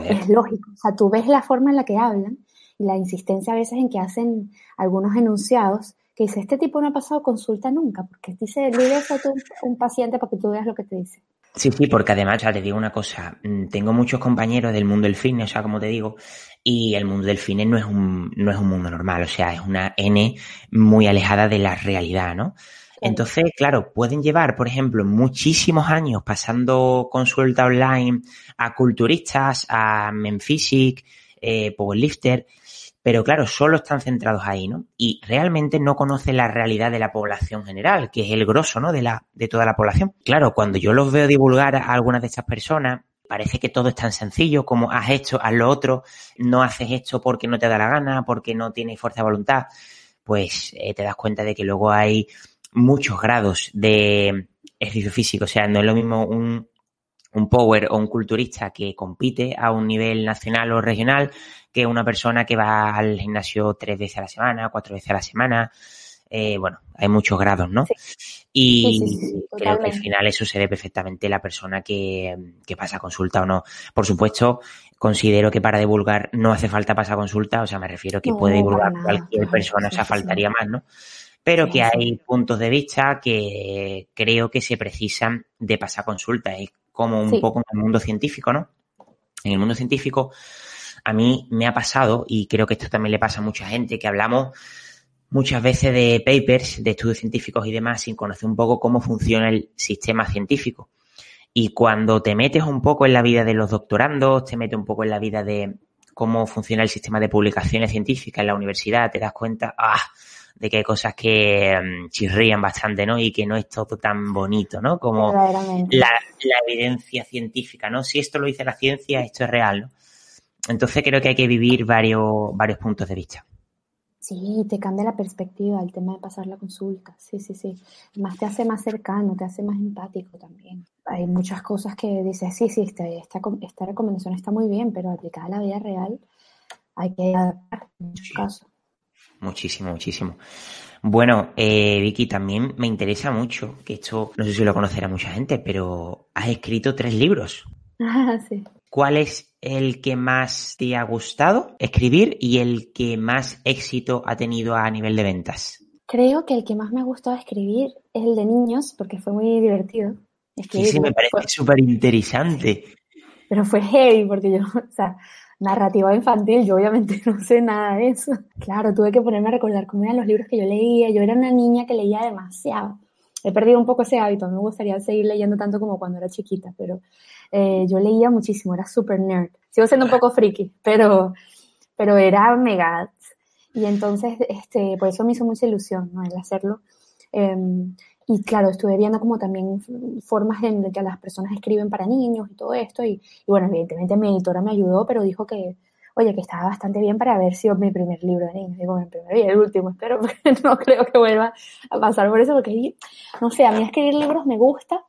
Es lógico. O sea, tú ves la forma en la que hablan y la insistencia a veces en que hacen algunos enunciados que dice, este tipo no ha pasado consulta nunca, porque dice, eso a un paciente para que tú veas lo que te dice. Sí, sí, porque además, ya te digo una cosa, mm, tengo muchos compañeros del mundo del fitness, o sea, como te digo, y el mundo del fitness no es un, no es un mundo normal, o sea, es una N muy alejada de la realidad, ¿no? Entonces, claro, pueden llevar, por ejemplo, muchísimos años pasando consulta online a culturistas, a Menfisic, eh, powerlifter, pero claro, solo están centrados ahí, ¿no? Y realmente no conocen la realidad de la población general, que es el grosso, ¿no? De la, de toda la población. Claro, cuando yo los veo divulgar a algunas de estas personas, parece que todo es tan sencillo como haz esto, haz lo otro, no haces esto porque no te da la gana, porque no tienes fuerza de voluntad, pues eh, te das cuenta de que luego hay muchos grados de ejercicio físico. O sea, no es lo mismo un, un power o un culturista que compite a un nivel nacional o regional que una persona que va al gimnasio tres veces a la semana, cuatro veces a la semana. Eh, bueno, hay muchos grados, ¿no? Y creo que al final eso se ve perfectamente la persona que, que, pasa consulta o no. Por supuesto, considero que para divulgar no hace falta pasar consulta, o sea, me refiero que puede divulgar cualquier persona, o sea, faltaría más, ¿no? pero que hay puntos de vista que creo que se precisan de pasar consulta. Es como un poco en el mundo científico, ¿no? En el mundo científico, a mí me ha pasado, y creo que esto también le pasa a mucha gente, que hablamos muchas veces de papers, de estudios científicos y demás, sin conocer un poco cómo funciona el sistema científico. Y cuando te metes un poco en la vida de los doctorandos, te metes un poco en la vida de cómo funciona el sistema de publicaciones científicas en la universidad, te das cuenta, ah, de que hay cosas que mm, chirrían bastante, ¿no? Y que no es todo tan bonito, ¿no? Como la, evidencia científica, ¿no? Si esto lo dice la ciencia, esto es real, ¿no? Entonces creo que hay que vivir varios, varios puntos de vista. Sí, te cambia la perspectiva el tema de pasar la consulta. Sí, sí, sí. Más te hace más cercano, te hace más empático también. Hay muchas cosas que dices, sí, sí, esta, esta, esta recomendación está muy bien, pero aplicada a la vida real hay que adaptar en muchos casos. Muchísimo, muchísimo. Bueno, eh, Vicky, también me interesa mucho, que esto no sé si lo conocerá mucha gente, pero has escrito tres libros. Ah, sí. ¿Cuál es el que más te ha gustado escribir y el que más éxito ha tenido a nivel de ventas? Creo que el que más me ha gustado escribir es el de niños, porque fue muy divertido. sí, sí, me parece súper interesante. Pero fue heavy, porque yo, o sea, narrativa infantil, yo obviamente no sé nada de eso. Claro, tuve que ponerme a recordar cómo eran los libros que yo leía. Yo era una niña que leía demasiado. He perdido un poco ese hábito, me gustaría seguir leyendo tanto como cuando era chiquita, pero eh, yo leía muchísimo, era super nerd. Sigo siendo un poco friki, pero, pero era mega. Y entonces, este, por eso me hizo mucha ilusión, ¿no? El hacerlo. Em, y claro, estuve viendo como también formas en que las personas escriben para niños y todo esto. Y, bueno, evidentemente mi editora me ayudó, pero dijo que, oye, que estaba bastante bien para haber sido mi primer libro de niños. Digo, el primero y el último, espero, porque no creo que vuelva a pasar por eso, porque, no sé, a mí escribir libros me gusta,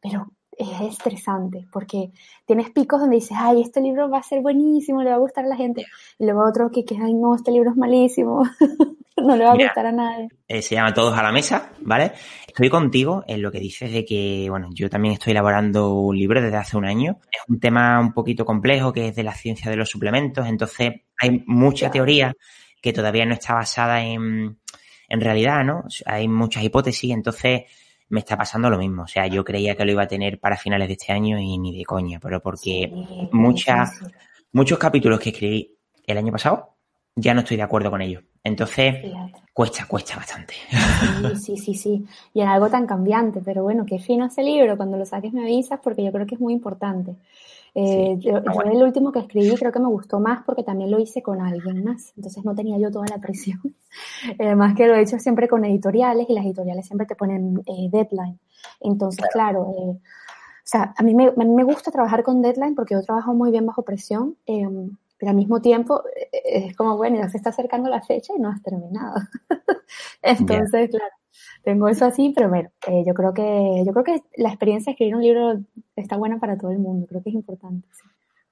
pero es estresante porque tienes picos donde dices, ay, este libro va a ser buenísimo, le va a gustar a la gente. Y luego otro que, que ay, no, este libro es malísimo, no le va a gustar a nadie. Eh, se llama Todos a la Mesa, ¿vale? Estoy contigo en lo que dices de que, bueno, yo también estoy elaborando un libro desde hace un año. Es un tema un poquito complejo que es de la ciencia de los suplementos, entonces hay mucha teoría que todavía no está basada en, en realidad, ¿no? Hay muchas hipótesis, entonces me está pasando lo mismo. O sea, yo creía que lo iba a tener para finales de este año y ni de coña, pero porque muchas, muchos capítulos que escribí el año pasado ya no estoy de acuerdo con ellos. Entonces, cuesta, cuesta bastante. Sí, sí, sí, sí. Y en algo tan cambiante, pero bueno, qué fino ese libro. Cuando lo saques me avisas porque yo creo que es muy importante. Eh, yo, el último que escribí creo que me gustó más porque también lo hice con alguien más, entonces no tenía yo toda la presión. Además que lo he hecho siempre con editoriales y las editoriales siempre te ponen eh, deadline. Entonces, claro, eh, sea, a mí me, a mí me gusta trabajar con deadline porque yo trabajo muy bien bajo presión, em, pero al mismo tiempo eh, es como, bueno, ya se está acercando la fecha y no has terminado. Entonces, claro, tengo eso así, pero bueno, eh, yo creo que yo creo que la experiencia de escribir un libro está buena para todo el mundo, creo que es importante.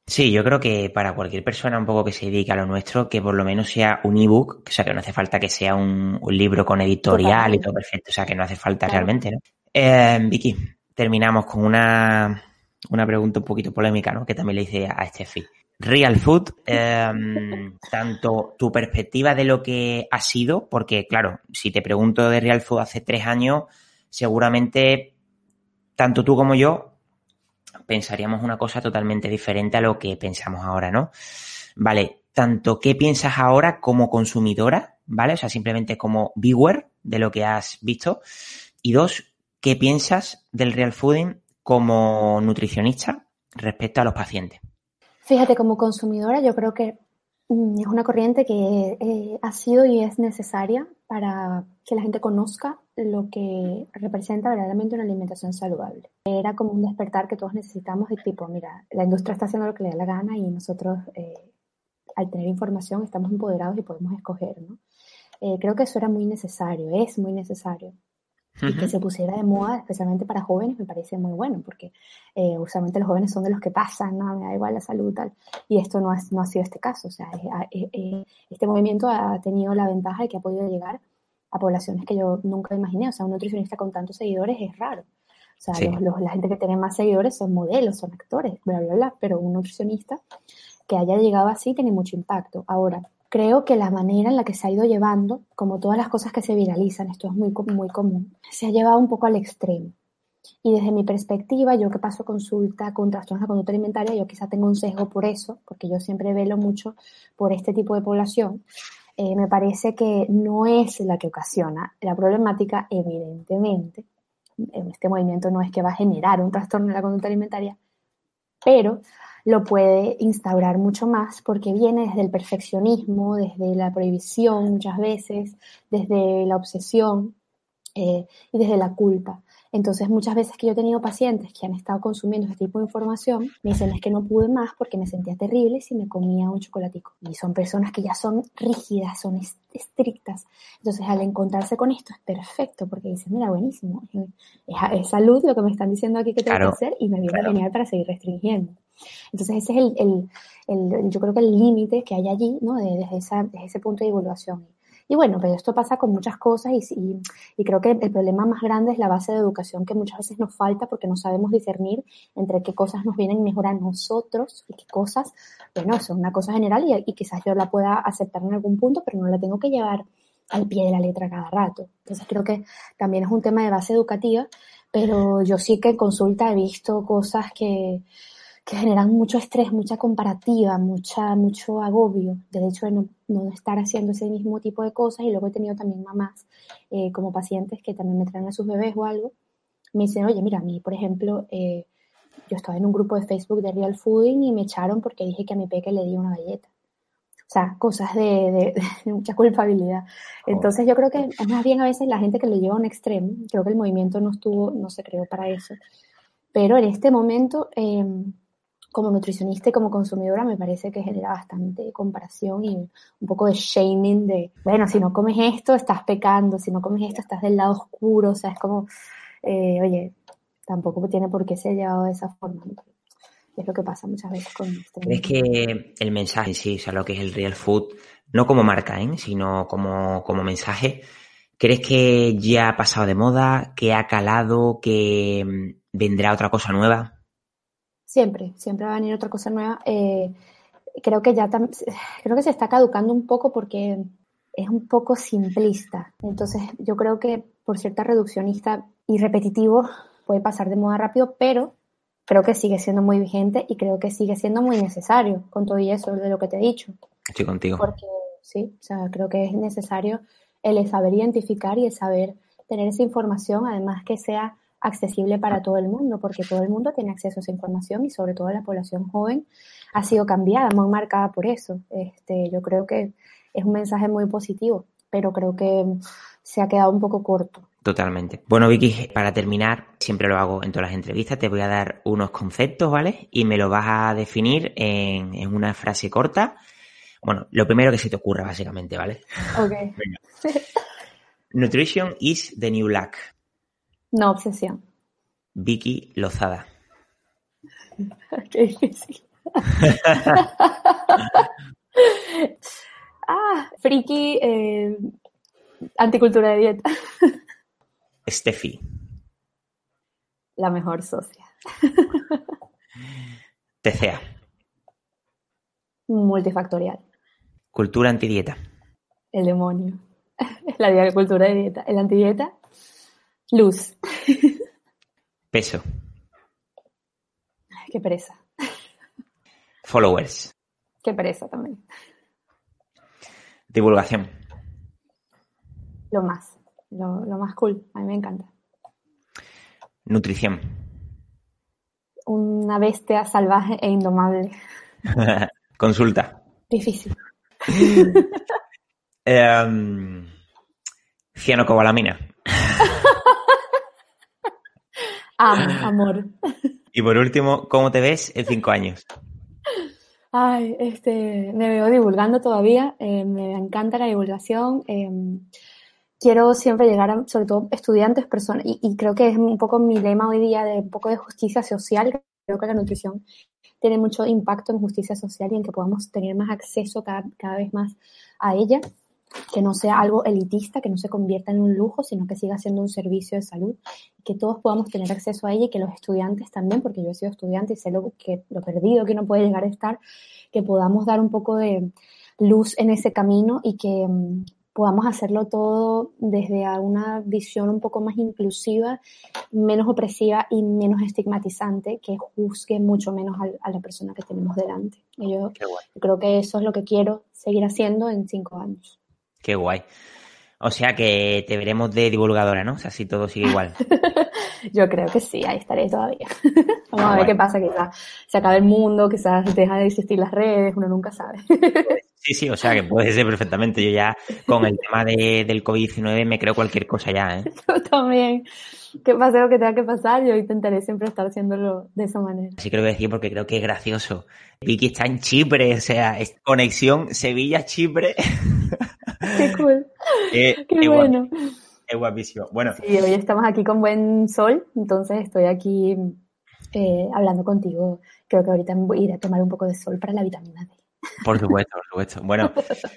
Sí. yo creo que para cualquier persona un poco que se dedique a lo nuestro, que por lo menos sea un ebook, o sea, que no hace falta que sea un, libro con editorial y todo perfecto, o sea, que no hace falta realmente, ¿no? Eh, Vicky, terminamos con una, una pregunta un poquito polémica, ¿no? Que también le hice a Steffi. Real Food, em, tanto tu perspectiva de lo que ha sido, porque claro, si te pregunto de Real Food hace tres años, seguramente tanto tú como yo pensaríamos una cosa totalmente diferente a lo que pensamos ahora, ¿no? Vale, tanto qué piensas ahora como consumidora, ¿vale? O sea, simplemente como viewer de lo que has visto. Y dos, ¿qué piensas del real fooding como nutricionista respecto a los pacientes? Fíjate, como consumidora yo creo que mm, es una corriente que eh, ha sido y es necesaria para que la gente conozca lo que representa verdaderamente una alimentación saludable. Era como un despertar que todos necesitamos de tipo, mira, la industria está haciendo lo que le da la gana y nosotros eh, al tener información estamos empoderados y podemos escoger, ¿no? Eh, creo que eso era muy necesario, es muy necesario y que se pusiera de moda, especialmente para jóvenes, me parece muy bueno, porque eh, usualmente los jóvenes son de los que pasan, no, me da igual la salud tal, y esto no ha, no ha sido este caso, o sea, este movimiento ha tenido la ventaja de que ha podido llegar a poblaciones que yo nunca imaginé, o sea, un nutricionista con tantos seguidores es raro, o sea, la gente que tiene más seguidores son modelos, son actores, bla, bla, bla, pero un nutricionista que haya llegado así tiene mucho impacto. Ahora, creo que la manera en la que se ha ido llevando, como todas las cosas que se viralizan, esto es muy, muy común, se ha llevado un poco al extremo. Y desde mi perspectiva, yo que paso consulta con trastornos de conducta alimentaria, yo quizá tengo un sesgo por eso, porque yo siempre velo mucho por este tipo de población. Eh, me parece que no es la que ocasiona la problemática, evidentemente. Este movimiento no es que va a generar un trastorno de la conducta alimentaria, pero lo puede instaurar mucho más porque viene desde el perfeccionismo, desde la prohibición muchas veces, desde la obsesión eh, y desde la culpa. Entonces, muchas veces que yo he tenido pacientes que han estado consumiendo este tipo de información, me dicen es que no pude más porque me sentía terrible si me comía un chocolatico. Y son personas que ya son rígidas, son estrictas. Entonces, al encontrarse con esto es perfecto porque dicen, mira, buenísimo, es, salud lo que me están diciendo aquí que tengo que hacer y me viene a genial para seguir restringiendo. Entonces, ese es el, el, yo creo que el límite que hay allí, ¿no? Desde, esa, desde ese punto de evaluación. Y bueno, pero esto pasa con muchas cosas y, y, creo que el problema más grande es la base de educación que muchas veces nos falta porque no sabemos discernir entre qué cosas nos vienen mejor a nosotros y qué cosas, bueno, son una cosa general y, y quizás yo la pueda aceptar en algún punto, pero no la tengo que llevar al pie de la letra cada rato. Entonces creo que también es un tema de base educativa, pero yo sí que en consulta he visto cosas que, que generan mucho estrés, mucha comparativa, mucha, mucho agobio del hecho de no, no, estar haciendo ese mismo tipo de cosas. Y luego he tenido también mamás eh, como pacientes que también me traen a sus bebés o algo. Me dicen, oye, mira, a mí, por ejemplo, eh, yo estaba en un grupo de Facebook de Real Fooding y me echaron porque dije que a mi peque le di una galleta. O sea, cosas de, de, mucha culpabilidad. Entonces yo creo que más bien a veces la gente que lo lleva a un extremo, creo que el movimiento no estuvo, no se creó para eso. Pero en este momento, eh, como nutricionista y como consumidora me parece que genera bastante comparación y un poco de shaming de, bueno, si no comes esto estás pecando, si no comes esto estás del lado oscuro, o sea, es como, eh, oye, tampoco tiene por qué ser llevado de esa forma. Es lo que pasa muchas veces con este ¿Crees que el mensaje sí, o sea, lo que es el real food, no como marca, ¿eh? sino como, como mensaje, ¿crees que ya ha pasado de moda, que ha calado, que mm, vendrá otra cosa nueva? Siempre, siempre va a venir otra cosa nueva. Eh, creo que ya creo que se está caducando un poco porque es un poco simplista. Entonces, yo creo que por cierta reduccionista y repetitivo puede pasar de moda rápido, pero creo que sigue siendo muy vigente y creo que sigue siendo muy necesario con todo y eso de lo que te he dicho. Estoy contigo. Porque sí, o sea, creo que es necesario el saber identificar y el saber tener esa información, además que sea accesible para todo el mundo, porque todo el mundo tiene acceso a esa información y sobre todo la población joven ha sido cambiada, muy marcada por eso. Este, yo creo que es un mensaje muy positivo, pero creo que se ha quedado un poco corto Totalmente. Bueno, Vicky, para terminar, siempre lo hago en todas las entrevistas, te voy a dar unos conceptos, ¿vale? Y me lo vas a definir en, en una frase corta. Bueno, lo primero que se te ocurra, básicamente, ¿vale? Ok. Nutrition is the new black. No obsesión. Vicky Lozada. Qué difícil. ah, friki, eh, anticultura de dieta. Steffi. La mejor socia. TCA. Multifactorial. Cultura antidieta. El demonio. La cultura de dieta. El antidieta. Luz. Peso. Qué pereza. Followers. Qué pereza también. Divulgación. Lo más. Lo, lo más cool. A mí me encanta. Nutrición. Una bestia salvaje e indomable. Consulta. Difícil. eh, cianocobalamina. amor. Y por último, ¿cómo te ves en cinco años? Ay, este, me veo divulgando todavía, eh, me encanta la divulgación. Eh, quiero siempre llegar a, sobre todo, estudiantes, personas, y, creo que es un poco mi lema hoy día de un poco de justicia social. Creo que la nutrición tiene mucho impacto en justicia social y en que podamos tener más acceso cada, cada vez más a ella que no sea algo elitista, que no se convierta en un lujo, sino que siga siendo un servicio de salud, que todos podamos tener acceso a ella y que los estudiantes también, porque yo he sido estudiante y sé lo, que, lo perdido que uno puede llegar a estar, que podamos dar un poco de luz en ese camino y que mm, podamos hacerlo todo desde una visión un poco más inclusiva, menos opresiva y menos estigmatizante, que juzgue mucho menos a, la persona que tenemos delante. yo creo que eso es lo que quiero seguir haciendo en cinco años. Qué guay. O sea que te veremos de divulgadora, ¿no? O sea, si todo sigue igual. Yo creo que sí, ahí estaré todavía. Vamos a ver qué pasa, quizás se acaba el mundo, quizás deja de existir las redes, uno nunca sabe. Sí, sí, o sea que puede ser perfectamente. Yo ya con el tema de, del COVID-19 me creo cualquier cosa ya, ¿eh? Yo también. Que pase lo que tenga que pasar, yo intentaré siempre estar haciéndolo de esa manera. Sí creo que decir porque creo que es gracioso. Vicky está en Chipre, o sea, es conexión Sevilla-Chipre. Qué cool. Qué bueno. Es guapísimo. Bueno. Sí, hoy estamos aquí con buen sol, entonces estoy aquí eh, hablando contigo. Creo que ahorita voy a ir a tomar un poco de sol para la vitamina D. Por supuesto, por supuesto. Bueno,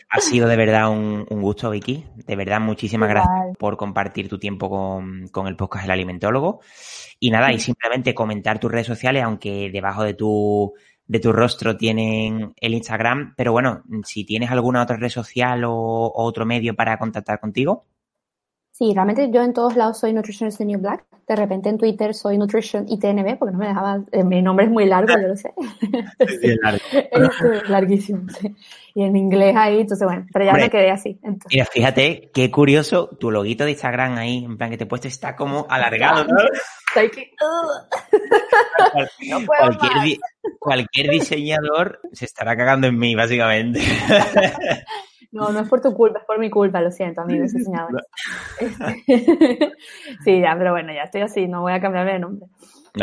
ha sido de verdad un, gusto, Vicky. De verdad, muchísimas gracias por compartir tu tiempo con, con, el podcast El Alimentólogo. Y nada, y simplemente comentar tus redes sociales, aunque debajo de tu, de tu rostro tienen el Instagram. Pero bueno, si tienes alguna otra red social o otro medio para contactar contigo. Sí, realmente yo en todos lados soy Nutritionist the New Black. De repente en Twitter soy Nutrition ITNB porque no me dejaba, eh, mi nombre es muy largo, yo lo sé. Es largo. es larguísimo, sí. Y en inglés ahí, entonces bueno, pero ya me quedé así. Mira, fíjate, qué curioso, tu loguito de Instagram ahí, en plan que te he puesto, está como alargado, ¿no? no puedo cualquier, cualquier diseñador se estará cagando en mí, básicamente. No, no es por tu culpa, es por mi culpa, lo siento, amigos diseñadores. sí, ya, pero bueno, ya estoy así, no voy a cambiarme de nombre.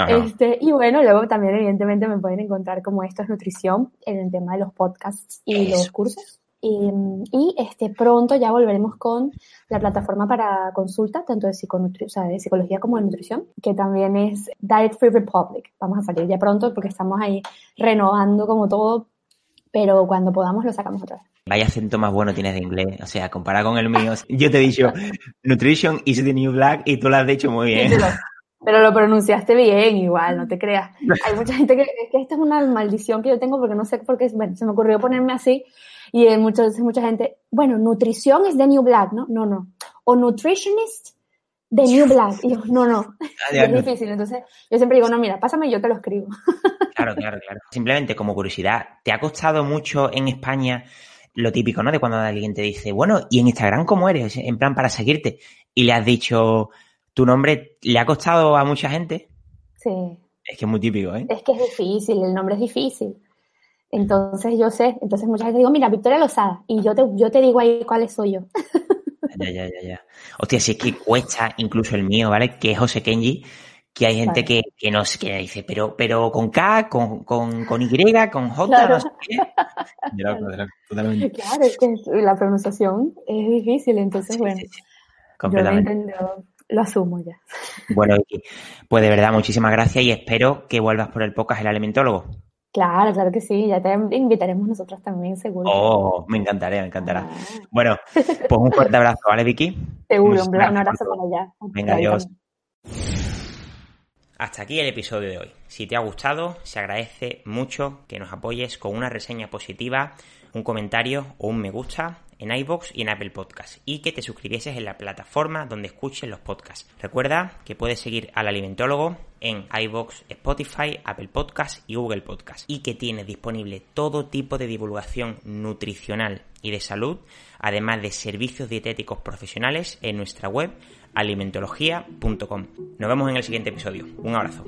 Este, y bueno, luego también evidentemente me pueden encontrar como esto es nutrición en el tema de los podcasts y los cursos. Y, y, este, pronto ya volveremos con la plataforma para consulta, tanto de, o sea, de psicología como de nutrición, que también es Diet Free Republic. Vamos a salir ya pronto porque estamos ahí renovando como todo, pero cuando podamos lo sacamos otra vez. Vaya acento más bueno tienes de inglés. O sea, comparado con el mío, yo te he dicho Nutrition is the new black y tú lo has dicho muy bien. pero, lo pronunciaste bien igual, no te creas. Hay mucha gente que, es que esta es una maldición que yo tengo porque no sé por qué, bueno, se me ocurrió ponerme así y hay muchas, mucha gente, bueno, nutrición es the new black, ¿no? No, no. O nutritionist The New Black. Y yo, no, no, ah, es difícil. Entonces, yo siempre digo, no, mira, pásame y yo te lo escribo. Claro, claro, claro. Simplemente como curiosidad, ¿te ha costado mucho en España lo típico, ¿no? De cuando alguien te dice, bueno, ¿y en Instagram cómo eres? En plan, para seguirte. Y le has dicho tu nombre, ¿le ha costado a mucha gente? Sí. Es que es muy típico, ¿eh? Es que es difícil, el nombre es difícil. Entonces yo sé, entonces mucha gente digo, mira, Victoria Lozada, y yo te, yo te digo ahí cuáles soy yo. ya, ya, ya, ya. Hostia, si es que cuesta incluso el mío, ¿vale? Que es José Kenji, que hay gente que, que no sé qué dice, pero, pero con K, con, con, con Y, con J, no sé qué. Claro, es que la pronunciación es difícil, entonces, bueno, yo lo, lo asumo ya. Bueno, Vicky, pues de verdad, muchísimas gracias y espero que vuelvas por el podcast El Alimentólogo. Claro, claro que sí, ya te invitaremos nosotros también, seguro. Oh, me encantaría, me encantará. Ah. Bueno, pues un fuerte abrazo, ¿vale, Vicky? Seguro, un gran abrazo para allá. Venga, adiós. Hasta aquí el episodio de hoy. Si te ha gustado, se agradece mucho que nos apoyes con una reseña positiva, un comentario o un me gusta en iBox y en Apple Podcasts y que te suscribieses en la plataforma donde escuches los podcasts. Recuerda que puedes seguir al alimentólogo en iBox, Spotify, Apple Podcasts y Google Podcasts y que tienes disponible todo tipo de divulgación nutricional y de salud, además de servicios dietéticos profesionales en nuestra web alimentología.com. Nos vemos en el siguiente episodio. Un abrazo.